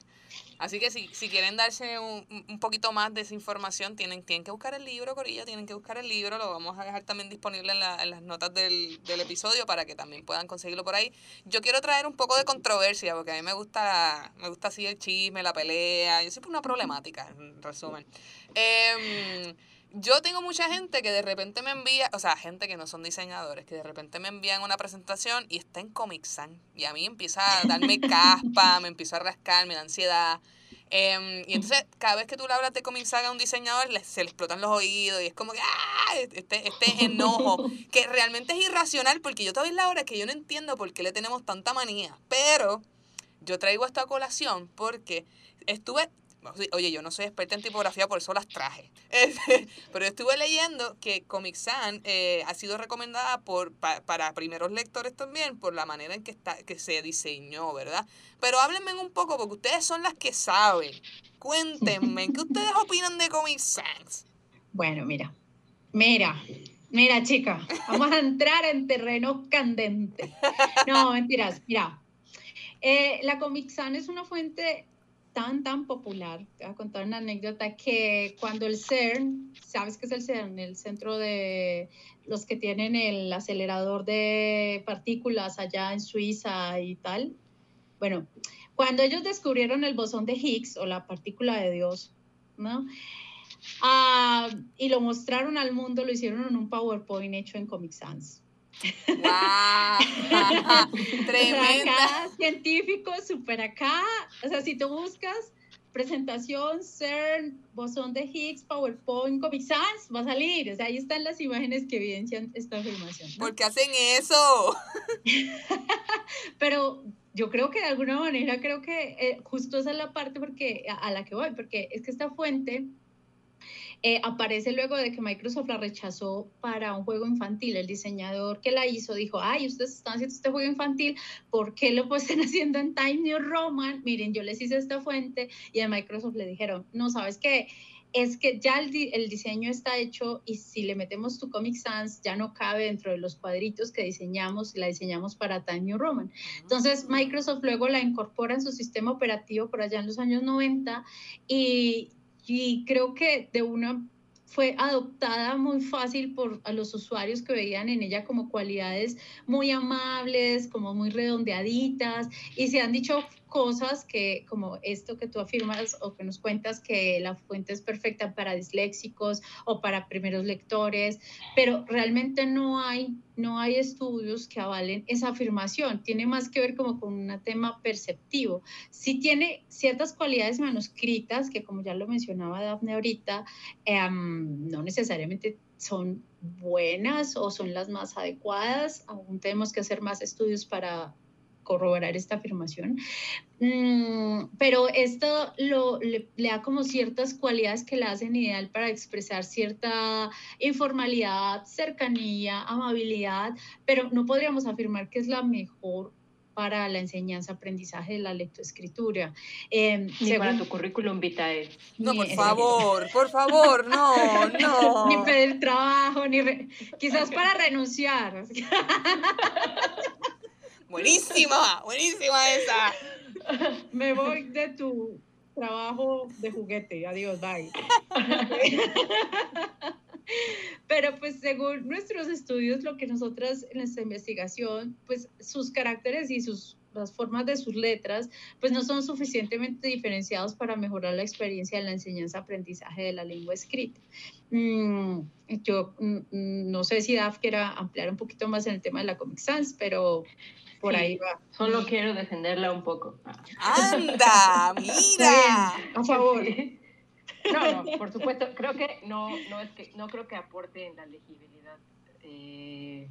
Así que si, si quieren darse un, un, poquito más de esa información, tienen, tienen que buscar el libro, Corilla, tienen que buscar el libro, lo vamos a dejar también disponible en, la, en las notas del, del, episodio para que también puedan conseguirlo por ahí. Yo quiero traer un poco de controversia, porque a mí me gusta, me gusta así el chisme, la pelea, yo siempre una problemática, en resumen. Eh, yo tengo mucha gente que de repente me envía, o sea, gente que no son diseñadores, que de repente me envían una presentación y está en Comic Sans. Y a mí empieza a darme caspa, me empieza a rascar, me da ansiedad. Em, y entonces, cada vez que tú le hablas de Comic Sans a un diseñador, se le explotan los oídos y es como que, ¡ah! Este, este enojo, que realmente es irracional porque yo todavía la hora que yo no entiendo por qué le tenemos tanta manía. Pero yo traigo esta colación porque estuve Oye, yo no soy experta en tipografía, por eso las traje. Pero estuve leyendo que Comic Sans eh, ha sido recomendada por, para primeros lectores también por la manera en que, está, que se diseñó, ¿verdad? Pero háblenme un poco, porque ustedes son las que saben. Cuéntenme, ¿qué ustedes opinan de Comic Sans? Bueno, mira, mira, Mira, chica, vamos a entrar en terreno candente. No, mentiras. Mira, eh, la Comic Sans es una fuente tan, tan popular. Te voy a contar una anécdota que cuando el CERN, ¿sabes qué es el CERN? El centro de los que tienen el acelerador de partículas allá en Suiza y tal. Bueno, cuando ellos descubrieron el bosón de Higgs o la partícula de Dios, ¿no? Ah, y lo mostraron al mundo, lo hicieron en un PowerPoint hecho en Comic Sans. ¡Wow! Tremenda. científico, súper acá. O sea, si tú buscas presentación, CERN, bosón de Higgs, PowerPoint, Comic Sans, va a salir. O sea, ahí están las imágenes que evidencian esta afirmación. ¿Por qué hacen eso? Pero yo creo que de alguna manera, creo que eh, justo esa es la parte porque, a la que voy, porque es que esta fuente eh, aparece luego de que Microsoft la rechazó para un juego infantil. El diseñador que la hizo dijo, ay, ustedes están haciendo este juego infantil, ¿por qué lo pues están haciendo en Time New Roman? Miren, yo les hice esta fuente y a Microsoft le dijeron, no, ¿sabes qué? es que ya el, el, diseño está hecho y si le metemos tu Comic Sans ya no cabe dentro de los cuadritos que diseñamos y la diseñamos para Time New Roman. Entonces Microsoft luego la incorpora en su sistema operativo por allá en los años 90 y, y creo que de una fue adoptada muy fácil por a los usuarios que veían en ella como cualidades muy amables, como muy redondeaditas y se han dicho cosas que, como esto que tú afirmas o que nos cuentas, que la fuente es perfecta para disléxicos o para primeros lectores, pero realmente no hay, no hay estudios que avalen esa afirmación. Tiene más que ver como con un tema perceptivo. Sí tiene ciertas cualidades manuscritas que, como ya lo mencionaba Daphne ahorita, em, no necesariamente son buenas o son las más adecuadas. Aún tenemos que hacer más estudios para corroborar esta afirmación. Mm, pero esto lo, le, da como ciertas cualidades que la hacen ideal para expresar cierta informalidad, cercanía, amabilidad, pero no podríamos afirmar que es la mejor para la enseñanza, aprendizaje de la lectoescritura. Eh, ni para tu currículum vitae. No, por favor, por favor, no, no. ni pedir trabajo, ni quizás para renunciar. Buenísima, buenísima esa. Me voy de tu trabajo de juguete. Adiós, bye. Pero pues según nuestros estudios, lo que nosotras en nuestra investigación, pues sus caracteres y sus las formas de sus letras, pues no son suficientemente diferenciados para mejorar la experiencia de la enseñanza-aprendizaje de la lengua escrita. Mm, yo mm, mm, no sé si Daf quiera ampliar un poquito más en el tema de la Comic Sans, pero por ahí va. Solo quiero defenderla un poco. ¡Anda! ¡Mira! A favor. No, no, por supuesto. Creo que no, no, es que, no creo que aporte en la legibilidad eh,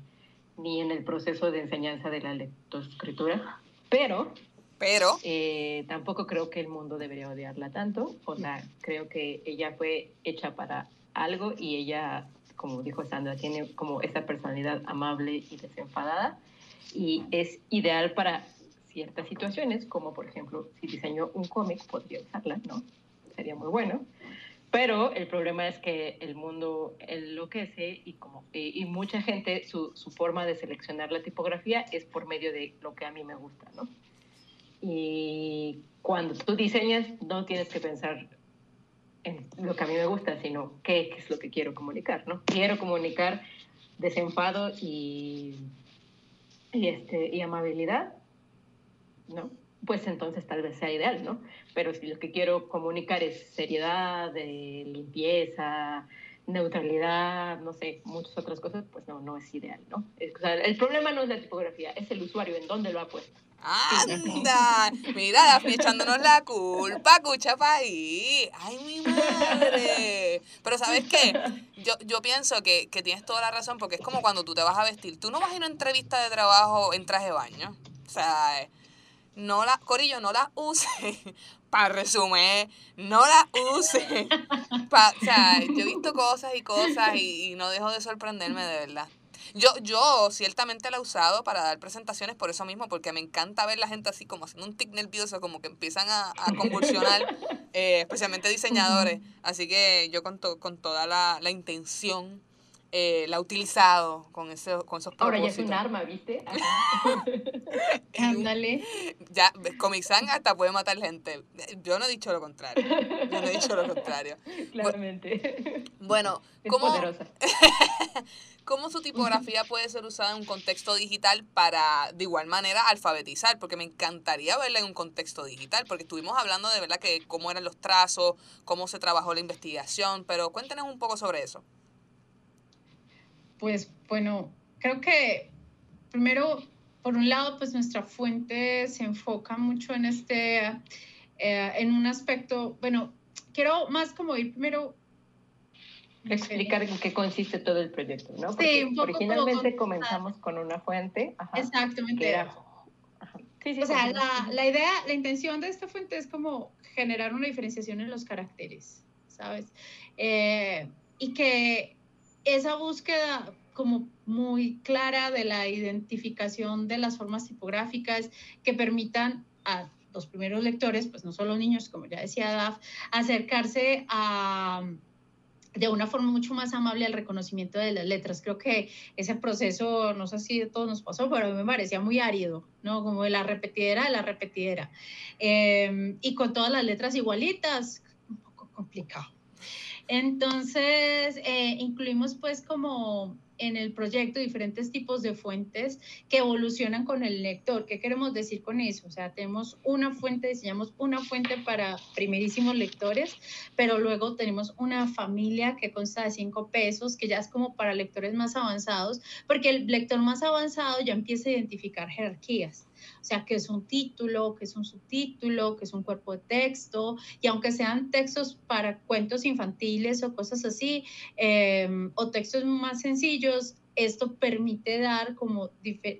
ni en el proceso de enseñanza de la lectoescritura, pero pero eh, tampoco creo que el mundo debería odiarla tanto. O sea, creo que ella fue hecha para algo y ella, como dijo Sandra, tiene como esa personalidad amable y desenfadada y es ideal para ciertas situaciones, como por ejemplo, si diseño un cómic, podría usarla, ¿no? Sería muy bueno. Pero el problema es que el mundo enloquece y, como, y, mucha gente, su, su, forma de seleccionar la tipografía es por medio de lo que a mí me gusta, ¿no? Y cuando tú diseñas, no tienes que pensar en lo que a mí me gusta, sino qué, qué es lo que quiero comunicar, ¿no? Quiero comunicar desenfado y y, este, y amabilidad, ¿no? Pues entonces tal vez sea ideal, ¿no? Pero si lo que quiero comunicar es seriedad, limpieza, neutralidad, no sé, muchas otras cosas, pues no, no es ideal, ¿no? el problema no es la tipografía, es el usuario, en dónde lo ha puesto. ¡Anda! Mira, Daphne echándonos la culpa, cucha ahí. ¡Ay, mi madre! Pero ¿sabes qué? Yo, yo pienso que, que tienes toda la razón porque es como cuando tú te vas a vestir. Tú no vas a ir a una entrevista de trabajo en traje de baño. O sea, no la, Corillo, no la use para resumir, no la use. o sea, yo he visto cosas y cosas y, y no dejo de sorprenderme de verdad. Yo, yo ciertamente la he usado para dar presentaciones por eso mismo, porque me encanta ver la gente así como haciendo un tic nervioso, como que empiezan a, convulsionar, eh, especialmente diseñadores. Así que yo con, con toda la, intención eh, la ha utilizado con, ese, con esos propósitos. Ahora ya es un arma, ¿viste? Ándale. ya, Comic-San hasta puede matar gente. Yo no he dicho lo contrario. Yo no he dicho lo contrario. Claramente. Bueno, Es ¿cómo, poderosa. ¿cómo su tipografía puede ser usada en un contexto digital para, de igual manera, alfabetizar? Porque me encantaría verla en un contexto digital, porque estuvimos hablando de verdad que cómo eran los trazos, cómo se trabajó la investigación, pero cuéntenos un poco sobre eso. Pues bueno, creo que primero, por un lado, pues nuestra fuente se enfoca mucho en este, eh, en un aspecto, bueno, quiero más como ir primero Explicar en qué consiste todo el proyecto, ¿no? Sí, Porque un poco como originalmente comenzamos con una fuente, ajá, Exactamente. que era... ajá. Sí, sí, O sea, la idea, la intención de esta fuente es como generar una diferenciación en los caracteres, ¿sabes? Eh, y que esa búsqueda como muy clara de la identificación de las formas tipográficas que permitan a los primeros lectores, pues no solo niños, como ya decía Daf, acercarse a de una forma mucho más amable al reconocimiento de las letras. Creo que ese proceso, no sé si a todos nos pasó, pero a mí me parecía muy árido, ¿no? Como de la repetidera de la repetidera. Eh, y con todas las letras igualitas, un poco complicado. Entonces, eh, incluimos pues como en el proyecto diferentes tipos de fuentes que evolucionan con el lector. ¿Qué queremos decir con eso? O sea, tenemos una fuente, diseñamos una fuente para primerísimos lectores, pero luego tenemos una familia que consta de cinco pesos, que ya es como para lectores más avanzados, porque el lector más avanzado ya empieza a identificar jerarquías. O sea, que es un título, que es un subtítulo, que es un cuerpo de texto, y aunque sean textos para cuentos infantiles o cosas así, eh, o textos más sencillos, esto permite dar como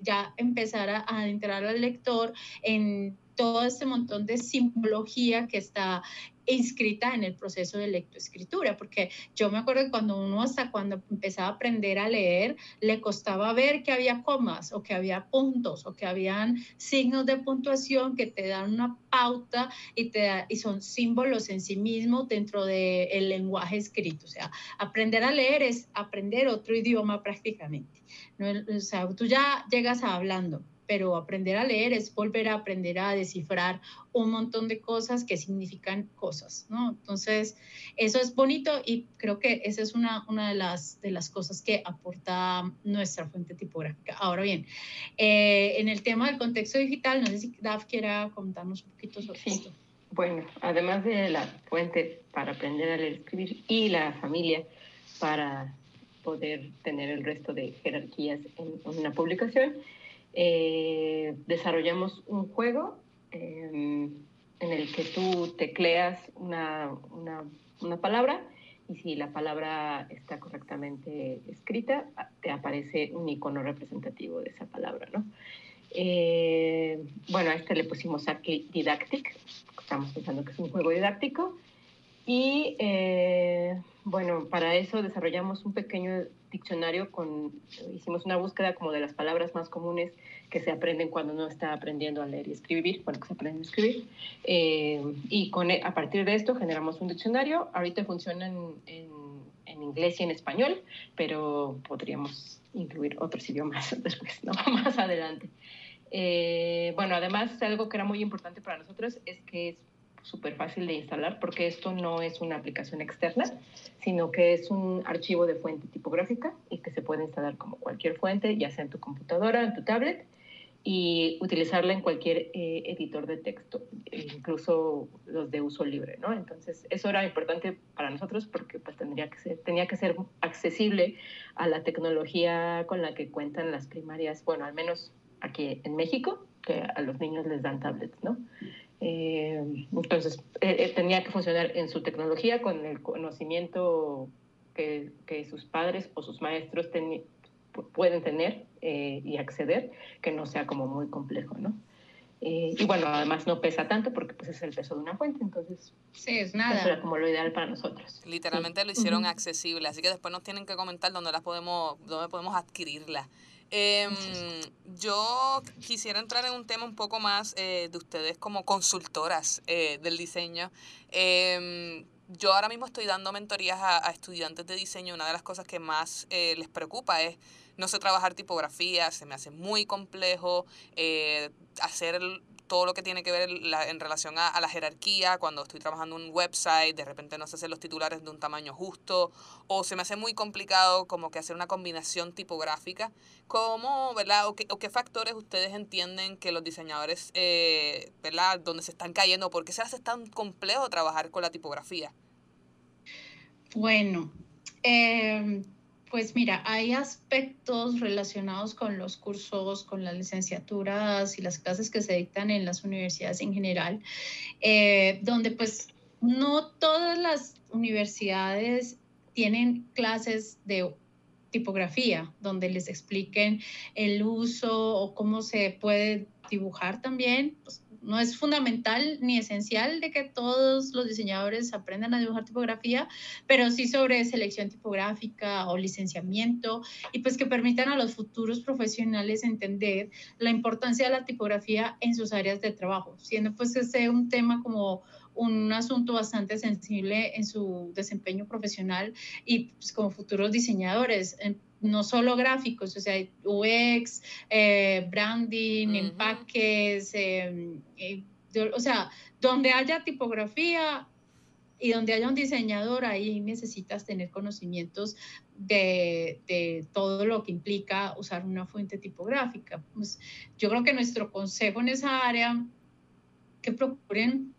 ya empezar a, a entrar al lector en todo este montón de simbología que está inscrita en el proceso de lectoescritura, porque yo me acuerdo que cuando uno hasta cuando empezaba a aprender a leer, le costaba ver que había comas o que había puntos o que habían signos de puntuación que te dan una pauta y, te da, y son símbolos en sí mismos dentro del de lenguaje escrito. O sea, aprender a leer es aprender otro idioma prácticamente. ¿no? O sea, tú ya llegas hablando, pero aprender a leer es volver a aprender a descifrar un montón de cosas que significan cosas, ¿no? Entonces, eso es bonito y creo que esa es una, una de, las, de las cosas que aporta nuestra fuente tipográfica. Ahora bien, eh, en el tema del contexto digital, no sé si Daf quiera contarnos un poquito sobre Sí. esto. Bueno, además de la fuente para aprender a leer y escribir y la familia para poder tener el resto de jerarquías en una publicación, eh, desarrollamos un juego eh, en el que tú tecleas una, una, una, palabra y si la palabra está correctamente escrita, te aparece un icono representativo de esa palabra, ¿no? Eh, bueno, a este le pusimos aquí Didactic, estamos pensando que es un juego didáctico. Y eh, bueno, para eso desarrollamos un pequeño diccionario con, hicimos una búsqueda como de las palabras más comunes que se aprenden cuando uno está aprendiendo a leer y escribir, bueno, que se aprende a escribir. Eh, y con, a partir de esto generamos un diccionario. Ahorita funciona en inglés y en español, pero podríamos incluir otros idiomas después, ¿no? Más adelante. Eh, bueno, además algo que era muy importante para nosotros es que es súper fácil de instalar porque esto no es una aplicación externa, sino que es un archivo de fuente tipográfica y que se puede instalar como cualquier fuente, ya sea en tu computadora, en tu tablet, y utilizarla en cualquier eh, editor de texto, incluso los de uso libre, ¿no? Entonces, eso era importante para nosotros porque pues tendría que ser, tenía que ser accesible a la tecnología con la que cuentan las primarias, bueno, al menos aquí en México, que a los niños les dan tablets, ¿no? Eh, entonces, eh, tenía que funcionar en su tecnología con el conocimiento que, que sus padres o sus maestros ten, pueden tener eh, y acceder, que no sea como muy complejo, ¿no? Eh, y bueno, además no pesa tanto porque pues es el peso de una fuente, entonces sí, es nada. eso era como lo ideal para nosotros. Literalmente sí. lo hicieron uh -huh. accesible, así que después nos tienen que comentar dónde las podemos, dónde podemos adquirirla. Eh, yo quisiera entrar en un tema un poco más eh, de ustedes como consultoras eh, del diseño. yo ahora mismo estoy dando mentorías a, estudiantes de diseño. Una de las cosas que más eh, les preocupa es no sé trabajar tipografía, se me hace muy complejo eh, hacer todo lo que tiene que ver en relación a, la jerarquía, cuando estoy trabajando en un website, de repente no sé hacer los titulares de un tamaño justo, o se me hace muy complicado como que hacer una combinación tipográfica. ¿Cómo, verdad? O, qué, factores ustedes entienden que los diseñadores, eh, verdad, donde se están cayendo, por qué se hace tan complejo trabajar con la tipografía? Bueno, eh, pues mira, hay aspectos relacionados con los cursos, con las licenciaturas y las clases que se dictan en las universidades en general, eh, donde pues no todas las universidades tienen clases de tipografía, donde les expliquen el uso o cómo se puede dibujar también. Pues, no es fundamental ni esencial de que todos los diseñadores aprendan a dibujar tipografía, pero sí sobre selección tipográfica o licenciamiento y pues que permitan a los futuros profesionales entender la importancia de la tipografía en sus áreas de trabajo, siendo pues ese un tema como un asunto bastante sensible en su desempeño profesional y pues, como futuros diseñadores no solo gráficos, o sea, UX, eh, branding, empaques, em, eh, o sea, donde haya tipografía y donde haya un diseñador, ahí necesitas tener conocimientos de, de, todo lo que implica usar una fuente tipográfica. Pues yo creo que nuestro consejo en esa área, que procuren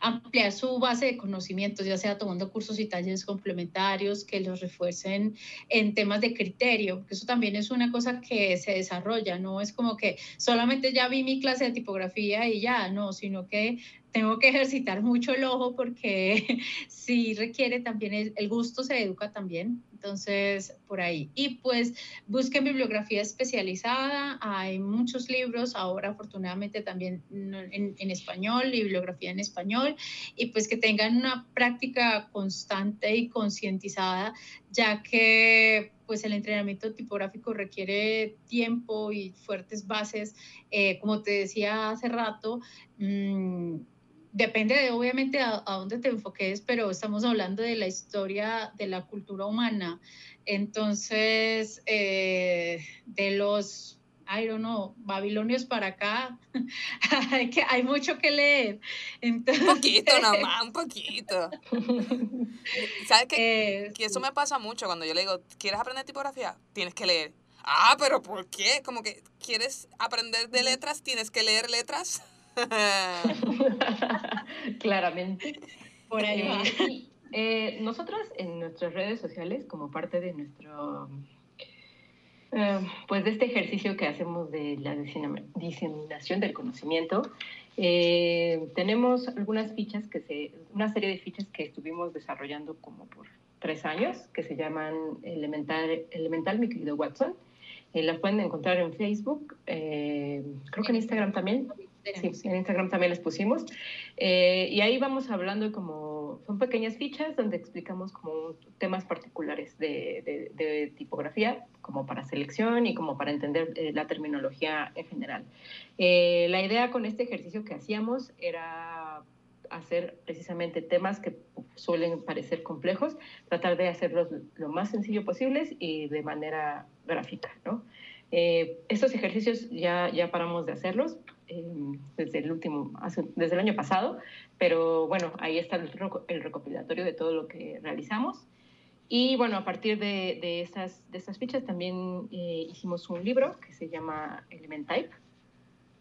ampliar su base de conocimientos, ya sea tomando cursos y talleres complementarios que los refuercen en temas de criterio, porque eso también es una cosa que se desarrolla, no es como que solamente ya vi mi clase de tipografía y ya, no, sino que tengo que ejercitar mucho el ojo porque sí requiere también, el, gusto se educa también, entonces por ahí. Y pues busquen bibliografía especializada, hay muchos libros, ahora afortunadamente también en, en español, bibliografía en español, y pues que tengan una práctica constante y concientizada, ya que pues el entrenamiento tipográfico requiere tiempo y fuertes bases, eh, como te decía hace rato. Mmm, depende de obviamente a, dónde te enfoques, pero estamos hablando de la historia de la cultura humana. Entonces, eh, de los, I don't know, babilonios para acá, hay, que, hay mucho que leer. un poquito nomás, un poquito. ¿Sabes qué? Eh, que eso me pasa mucho cuando yo le digo, ¿quieres aprender tipografía? Tienes que leer. Ah, pero ¿por qué? Como que quieres aprender de letras, tienes que leer letras. Claramente. Por ahí eh, eh, nosotros en nuestras redes sociales, como parte de nuestro, eh, pues de este ejercicio que hacemos de la diseminación del conocimiento, tenemos algunas fichas que se, una serie de fichas que estuvimos desarrollando como por tres años, que se llaman Elemental, Elemental mi querido Watson. las pueden encontrar en Facebook, creo que en Instagram también. Sí, en Instagram también les pusimos. Eh, y ahí vamos hablando como, son pequeñas fichas donde explicamos como temas particulares de, de, tipografía, como para selección y como para entender eh, la terminología en general. Eh, la idea con este ejercicio que hacíamos era hacer precisamente temas que suelen parecer complejos, tratar de hacerlos lo más sencillo posibles y de manera gráfica, ¿no? estos ejercicios ya, ya paramos de hacerlos, Em, desde el último, desde el año pasado, pero bueno, ahí está el, el, recopilatorio de todo lo que realizamos. Y bueno, a partir de, de estas, de estas fichas también eh, hicimos un libro que se llama Element Type.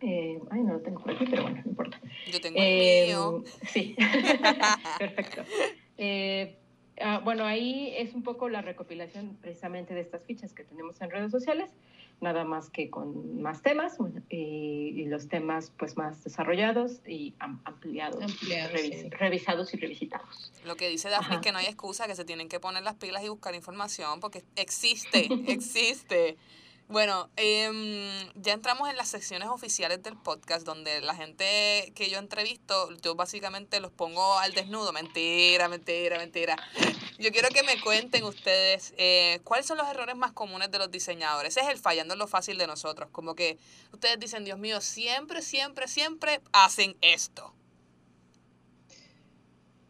Eh, ay, no lo tengo por aquí, pero bueno, no importa. Yo tengo el mío. Em, sí, perfecto. Eh, ah, bueno, ahí es un poco la recopilación precisamente de estas fichas que tenemos en redes sociales nada más que con más temas y, los temas pues más desarrollados y ampliados, revisados y revisitados. Lo que dice Daphne es que no hay excusa, que se tienen que poner las pilas y buscar información porque existe, existe. Bueno, eh, ya entramos en las secciones oficiales del podcast donde la gente que yo entrevisto, yo básicamente los pongo al desnudo. Mentira, mentira, mentira. Yo quiero que me cuenten ustedes eh, cuáles son los errores más comunes de los diseñadores. Ese es el fallando en lo fácil de nosotros. Como que ustedes dicen, Dios mío, siempre, siempre, siempre hacen esto.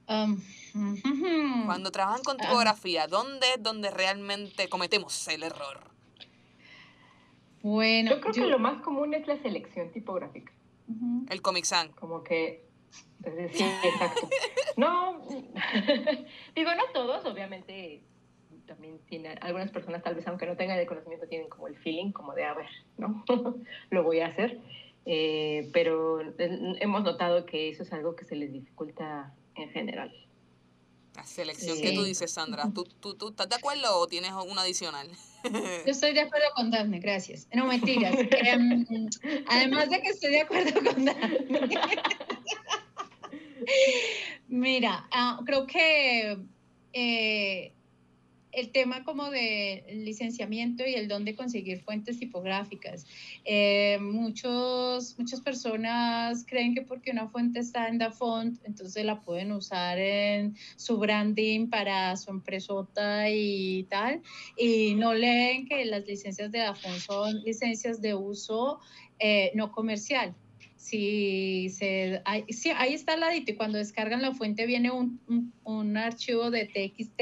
Um, Cuando trabajan con tipografía, ¿dónde es donde realmente cometemos el error? Bueno, yo creo que lo más común es la selección tipográfica. El Comic Sans. Como que, sí, exacto. no, digo, no todos, obviamente también tiene, algunas personas tal vez aunque no tengan el conocimiento tienen como el feeling como de, a ver, ¿no? lo voy a hacer. Eh, pero hemos notado que eso es algo que se les dificulta en general. La selección que tú dices, Sandra, ¿tú, tú, tú estás de acuerdo o tienes un adicional? Yo estoy de acuerdo con Daphne, gracias. No, mentiras. Em, además de que estoy de acuerdo con Daphne. Mira, ah, creo que eh, el tema como de licenciamiento y el dónde conseguir fuentes tipográficas. Eh, muchos, muchas personas creen que porque una fuente está en DaFont, entonces la pueden usar en su branding para su empresota y tal, y no leen que las licencias de DaFont son licencias de uso eh, no comercial si se, ahí, ahí está al ladito y cuando descargan la fuente viene un, un, archivo de TXT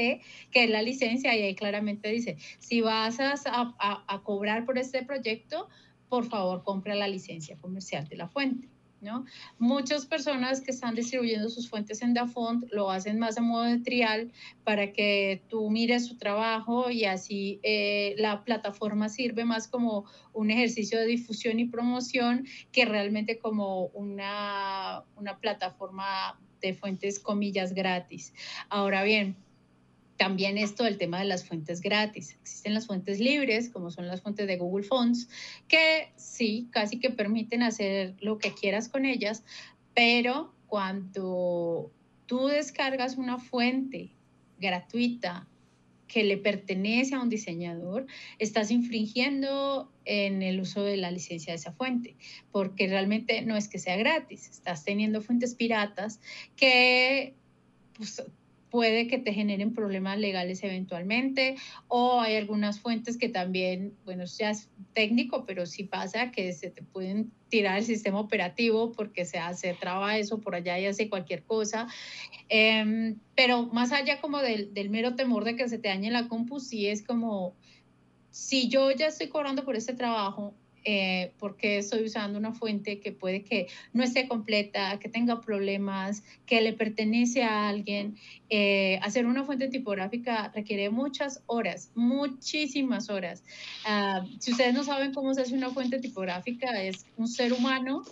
que es la licencia y ahí claramente dice, si vas a, a, a cobrar por este proyecto, por favor compra la licencia comercial de la fuente. Muchas personas que están distribuyendo sus fuentes en DaFont lo hacen más a modo de trial para que tú mires su trabajo y así eh, la plataforma sirve más como un ejercicio de difusión y promoción que realmente como una, una plataforma de fuentes comillas gratis. Ahora bien, también esto del tema de las fuentes gratis. Existen las fuentes libres, como son las fuentes de Google Fonts, que sí, casi que permiten hacer lo que quieras con ellas, pero cuando tú descargas una fuente gratuita que le pertenece a un diseñador, estás infringiendo en el uso de la licencia de esa fuente, porque realmente no es que sea gratis, estás teniendo fuentes piratas que pues, puede que te generen problemas legales eventualmente o hay algunas fuentes que también, bueno, ya es técnico, pero sí pasa que se te pueden tirar el sistema operativo porque se hace traba eso por allá y hace cualquier cosa. Em, pero más allá como del, del mero temor de que se te dañe la compu, sí es como, si yo ya estoy cobrando por este trabajo, eh, porque estoy usando una fuente que puede que no esté completa, que tenga problemas, que le pertenece a alguien. Eh, hacer una fuente tipográfica requiere muchas horas, muchísimas horas. Ah, si ustedes no saben cómo se hace una fuente tipográfica, es un ser humano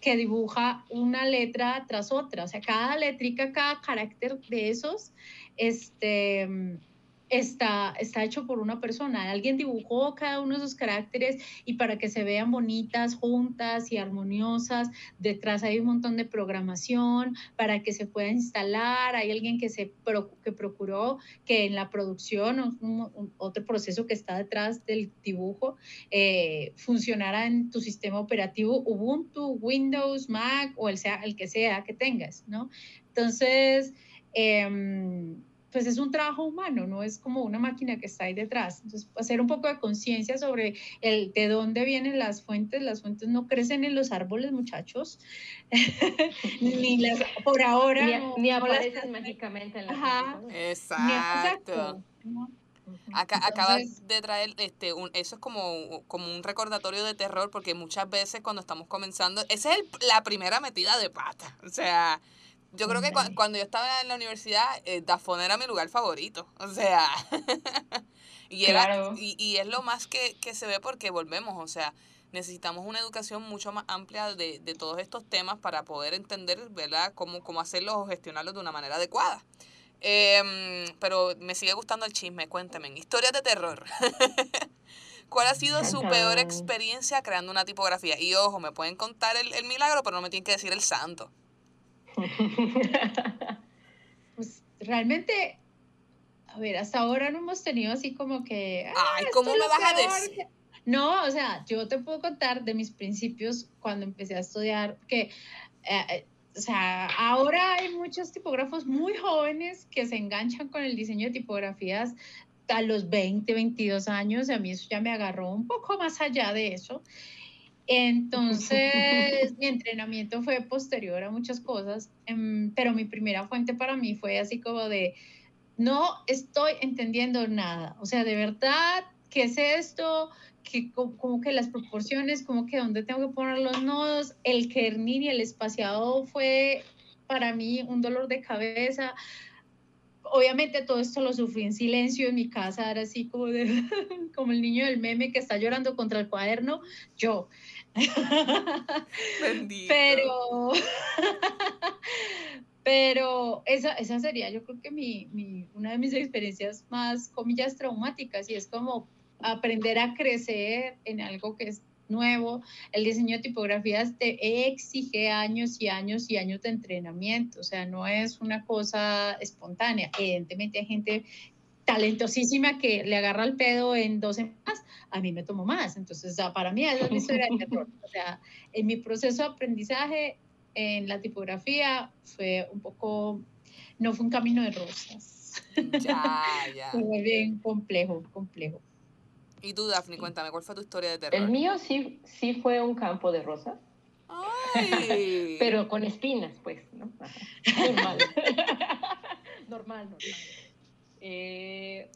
que dibuja una letra tras otra, o sea, cada letrica, cada carácter de esos, este está, está hecho por una persona. Alguien dibujó cada uno de esos caracteres y para que se vean bonitas, juntas y armoniosas, detrás hay un montón de programación para que se pueda instalar. Hay alguien que, se que procuró que en la producción, otro proceso que está detrás del dibujo, eh, funcionara en tu sistema operativo Ubuntu, Windows, Mac o el, sea, el que sea que tengas, ¿no? Entonces, em, pues es un trabajo humano, no es como una máquina que está ahí detrás. Entonces, hacer un poco de conciencia sobre el de dónde vienen las fuentes. Las fuentes no crecen en los árboles, muchachos. ni las, por ahora. Ni, aparecen mágicamente en la Exacto. acabas de traer este eso es como, como un recordatorio de terror porque muchas veces cuando estamos comenzando esa es la primera metida de pata o sea yo creo que cuando yo estaba en la universidad, eh, Dafón era mi lugar favorito. O sea, y, era, y, es lo más que, se ve porque volvemos, o sea, necesitamos una educación mucho más amplia de, todos estos temas para poder entender, ¿verdad?, cómo, cómo hacerlos o gestionarlos de una manera adecuada. Em, pero me sigue gustando el chisme, cuénteme. Historias de terror. ¿Cuál ha sido su peor experiencia creando una tipografía? Y ojo, me pueden contar el, el milagro, pero no me tienen que decir el santo. Pues realmente, a ver, hasta ahora no hemos tenido así como que... Ah, Ay, ¿cómo me vas a decir? No, o sea, yo te puedo contar de mis principios cuando empecé a estudiar, que, eh, eh, o sea, ahora hay muchos tipógrafos muy jóvenes que se enganchan con el diseño de tipografías a los 20, 22 años, a mí eso ya me agarró un poco más allá de eso. Entonces, mi entrenamiento fue posterior a muchas cosas, em, pero mi primera fuente para mí fue así como de, no estoy entendiendo nada, o sea, de verdad, ¿qué es esto? Que, como que las proporciones, como que dónde tengo que poner los nodos, el kernel y el espaciado fue para mí un dolor de cabeza. Obviamente todo esto lo sufrí en silencio en mi casa, era así como, de, como el niño del meme que está llorando contra el cuaderno, yo. Bendito. Pero, pero esa, esa sería yo creo que mi, mi, una de mis experiencias más, comillas, traumáticas y es como aprender a crecer en algo que es nuevo. El diseño de tipografías te exige años y años y años de entrenamiento, o sea, no es una cosa espontánea. Evidentemente hay gente talentosísima que le agarra el pedo en dos semanas, a mí me tomó más. Entonces, para mí es una historia de terror. O sea, en mi proceso de aprendizaje en la tipografía fue un poco, no fue un camino de rosas. Ya, ya. fue bien complejo, complejo. Y tú, Daphne, cuéntame, ¿cuál fue tu historia de terror? El mío sí, sí fue un campo de rosas. Ay. Pero con espinas, pues, ¿no? Normal. normal, normal. Eh,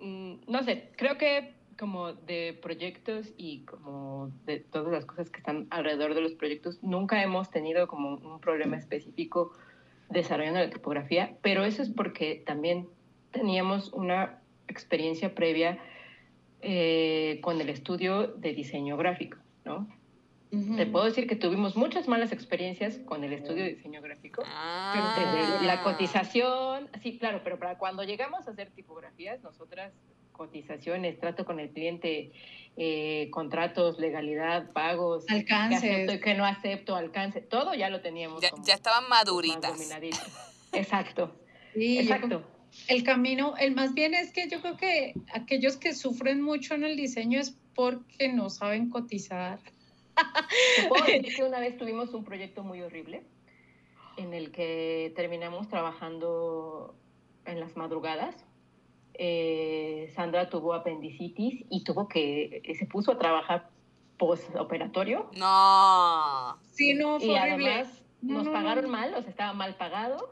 mm, no sé, creo que como de proyectos y como de todas las cosas que están alrededor de los proyectos, nunca hemos tenido como un problema específico desarrollando la tipografía, pero eso es porque también teníamos una experiencia previa eh, con el estudio de diseño gráfico, ¿no? Te puedo decir que tuvimos muchas malas experiencias con el estudio de diseño gráfico. Ah. Desde la cotización, sí, claro, pero para cuando llegamos a hacer tipografías, nosotras cotizaciones, trato con el cliente, eh, contratos, legalidad, pagos, alcance, que acepto y que no acepto, alcance, todo ya lo teníamos. Ya, como, ya estaban maduritas. Exacto. Sí, Exacto. el camino, el más bien es que yo creo que aquellos que sufren mucho en el diseño es porque no saben cotizar. Puedo decir que una vez tuvimos un proyecto muy horrible en el que terminamos trabajando en las madrugadas. Eh, Sandra tuvo apendicitis y tuvo que, se puso a trabajar postoperatorio. No. Sí, no, fue y horrible. además No, nos no, pagaron no. mal, o sea, estaba mal pagado.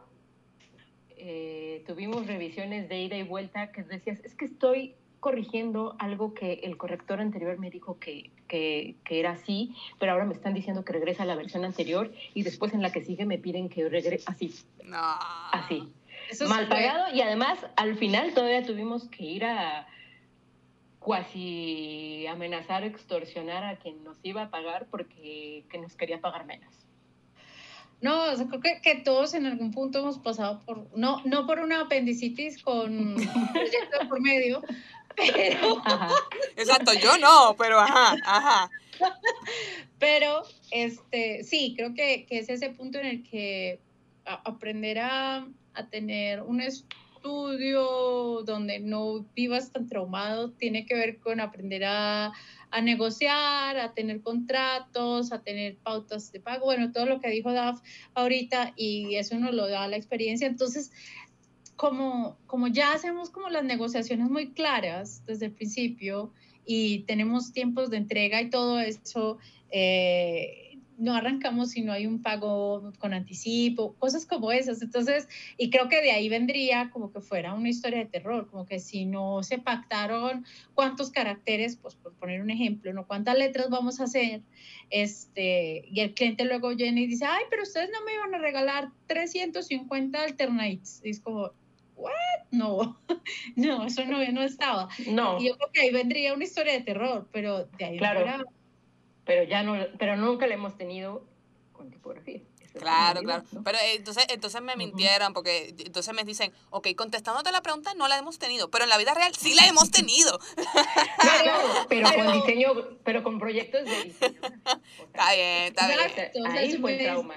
Eh, tuvimos revisiones de ida y vuelta que decías, es que estoy corrigiendo algo que el corrector anterior me dijo que, que, que, era así, pero ahora me están diciendo que regresa a la versión anterior y después en la que sigue me piden que regrese así, No. así. Eso Mal fue- pagado y además al final todavía tuvimos que ir a cuasi amenazar, extorsionar a quien nos iba a pagar porque que nos quería pagar menos. No, o sea, creo que, que todos en algún punto hemos pasado por, no, no por una apendicitis con un proyecto por medio, pero, Ajá. Exacto, yo no, pero ajá, ajá. pero este, sí, creo que, que es ese punto en el que a- aprender a, a tener un estudio donde no vivas tan traumado tiene que ver con aprender a, a negociar, a tener contratos, a tener pautas de pago, bueno, todo lo que dijo Daf ahorita y eso nos lo da la experiencia. Entonces, como, como ya hacemos como las negociaciones muy claras desde el principio y tenemos tiempos de entrega y todo eso, eh, no arrancamos si no hay un pago con anticipo, cosas como esas. Entonces, y creo que de ahí vendría como que fuera una historia de terror, como que si no se pactaron cuántos caracteres, pues por poner un ejemplo, ¿no? ¿Cuántas letras vamos a hacer? Este, y el cliente luego viene y dice, ay, pero ustedes no me iban a regalar 350 alternates. Y es como, ¿what? No, no, eso no, no estaba. No, Y yo creo que ahí vendría una historia de terror, pero de ahí Claro. fuera, pero ya no, pero nunca la hemos tenido con tipografía. Claro, claro. ¿no? Pero eh, entonces, entonces me mintieron porque entonces me dicen, ok, contestándote la pregunta no la hemos tenido, pero en la vida real sí la hemos tenido. Pero, pero pero- con diseño, pero con proyectos de diseño. O sea, Está bien, está bien. Ahí fue el trauma.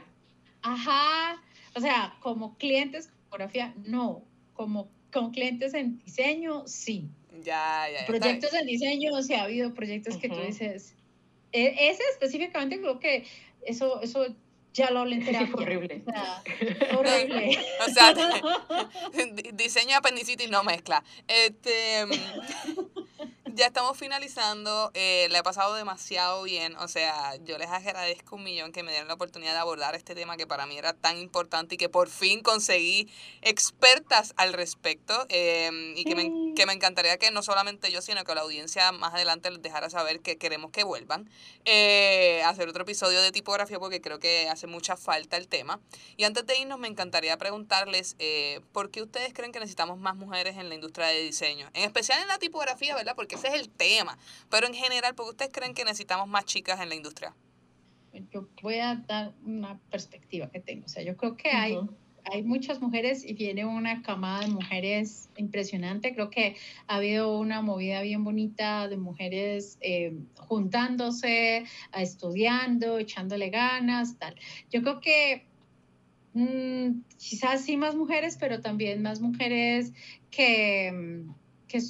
Ajá, o sea, como clientes fotografía, no, como con clientes en diseño, sí. Ya, ya, ya. Proyectos en diseño, o sea, ha habido proyectos que tú dices, e- ese específicamente creo que eso, eso ya lo hablé en sí terapia. fue horrible. O sea, horrible. O sea, di- diseño apendicitis no mezcla. Este, mm, ya estamos finalizando. Eh, le he pasado demasiado bien. O sea, yo les agradezco un millón que me dieron la oportunidad de abordar este tema que para mí era tan importante y que por fin conseguí expertas al respecto. Em, y que me, que me encantaría que no solamente yo, sino que la audiencia más adelante les dejara saber que queremos que vuelvan eh, hacer otro episodio de tipografía porque creo que hace mucha falta el tema. Y antes de irnos, me encantaría preguntarles eh, por qué ustedes creen que necesitamos más mujeres en la industria de diseño. En especial en la tipografía, ¿verdad? Porque ese es el tema. Pero en general, ¿por qué ustedes creen que necesitamos más chicas en la industria? Yo voy a dar una perspectiva que tengo. O sea, yo creo que hay, hay muchas mujeres y viene una camada de mujeres impresionante. Creo que ha habido una movida bien bonita de mujeres eh, juntándose, estudiando, echándole ganas, tal. Yo creo que mm, quizás sí más mujeres, pero también más mujeres que, que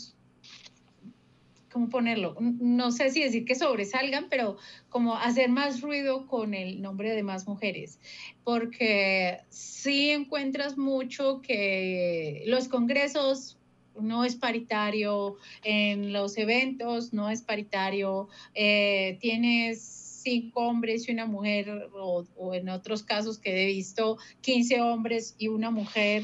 ¿cómo ponerlo? No sé si decir que sobresalgan, pero como hacer más ruido con el nombre de más mujeres, porque sí encuentras mucho que los congresos no es paritario, en los eventos no es paritario, eh, tienes cinco hombres y una mujer, o, o, en otros casos que he visto 15 hombres y una mujer,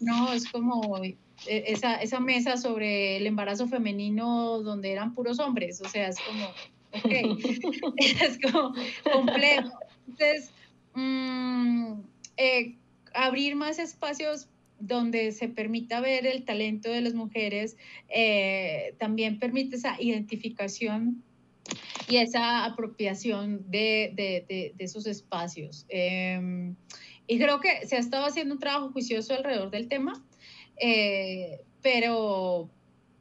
no, es como esa, esa mesa sobre el embarazo femenino donde eran puros hombres, o sea, es como, ok, es como complejo. Entonces, mm, eh, abrir más espacios donde se permita ver el talento de las mujeres, eh, también permite esa identificación y esa apropiación de, de, de, esos espacios. Em, y creo que se ha estado haciendo un trabajo juicioso alrededor del tema. Eh, pero,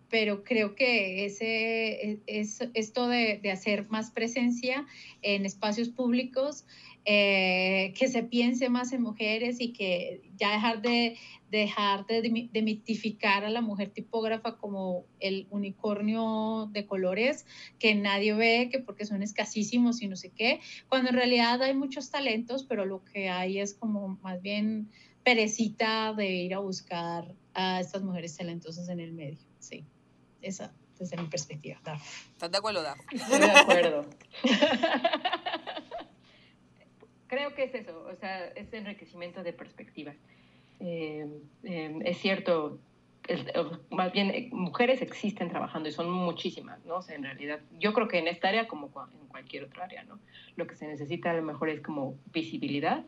pero creo que ese, es, esto de, de, hacer más presencia en espacios públicos, eh, que se piense más en mujeres y que ya dejar de dejar de demitificar a la mujer tipógrafa como el unicornio de colores que nadie ve, que porque son escasísimos y no sé qué, cuando en realidad hay muchos talentos, pero lo que hay es como más bien perecita de ir a buscar a estas mujeres talentosas en el medio. Sí, esa desde mi perspectiva. ¿Estás de acuerdo, Daf? Estoy de acuerdo. Creo que es eso, o sea, es enriquecimiento de perspectivas. Eh, eh, es cierto, más bien eh, mujeres existen trabajando y son muchísimas, ¿no? O sea, en realidad, yo creo que en esta área como en cualquier otra área, ¿no? Lo que se necesita a lo mejor es como visibilidad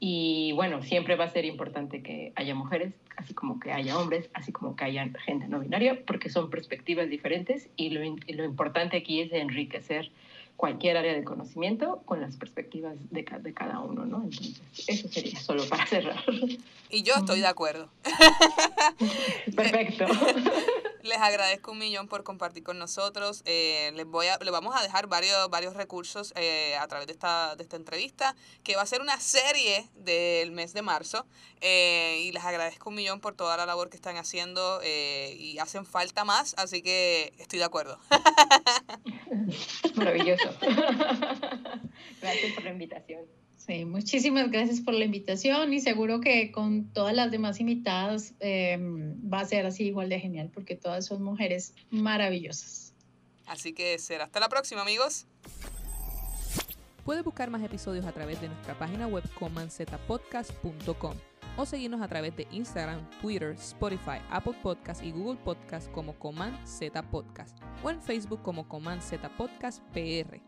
y bueno, siempre va a ser importante que haya mujeres, así como que haya hombres, así como que haya gente no binaria, porque son perspectivas diferentes y lo, lo importante aquí es enriquecer cualquier área de conocimiento con las perspectivas de, de, cada uno, ¿no? Entonces, eso sería solo para cerrar. Y yo estoy de acuerdo. Perfecto. Les agradezco un millón por compartir con nosotros. Eh, les, voy a, les vamos a dejar varios, varios recursos eh, a través de esta, de esta entrevista, que va a ser una serie del mes de marzo. Eh, y les agradezco un millón por toda la labor que están haciendo y hacen falta más, así que estoy de acuerdo. Maravilloso. Gracias por la invitación. Sí, muchísimas gracias por la invitación y seguro que con todas las demás invitadas eh, va a ser así igual de genial porque todas son mujeres maravillosas. Así que será hasta la próxima amigos. Puedes buscar más episodios a través de nuestra página web comanzetapodcast.com o seguirnos a través de Instagram, Twitter, Spotify, Apple Podcast y Google Podcast como Coman Z Podcast o en Facebook como Coman Z Podcast PR.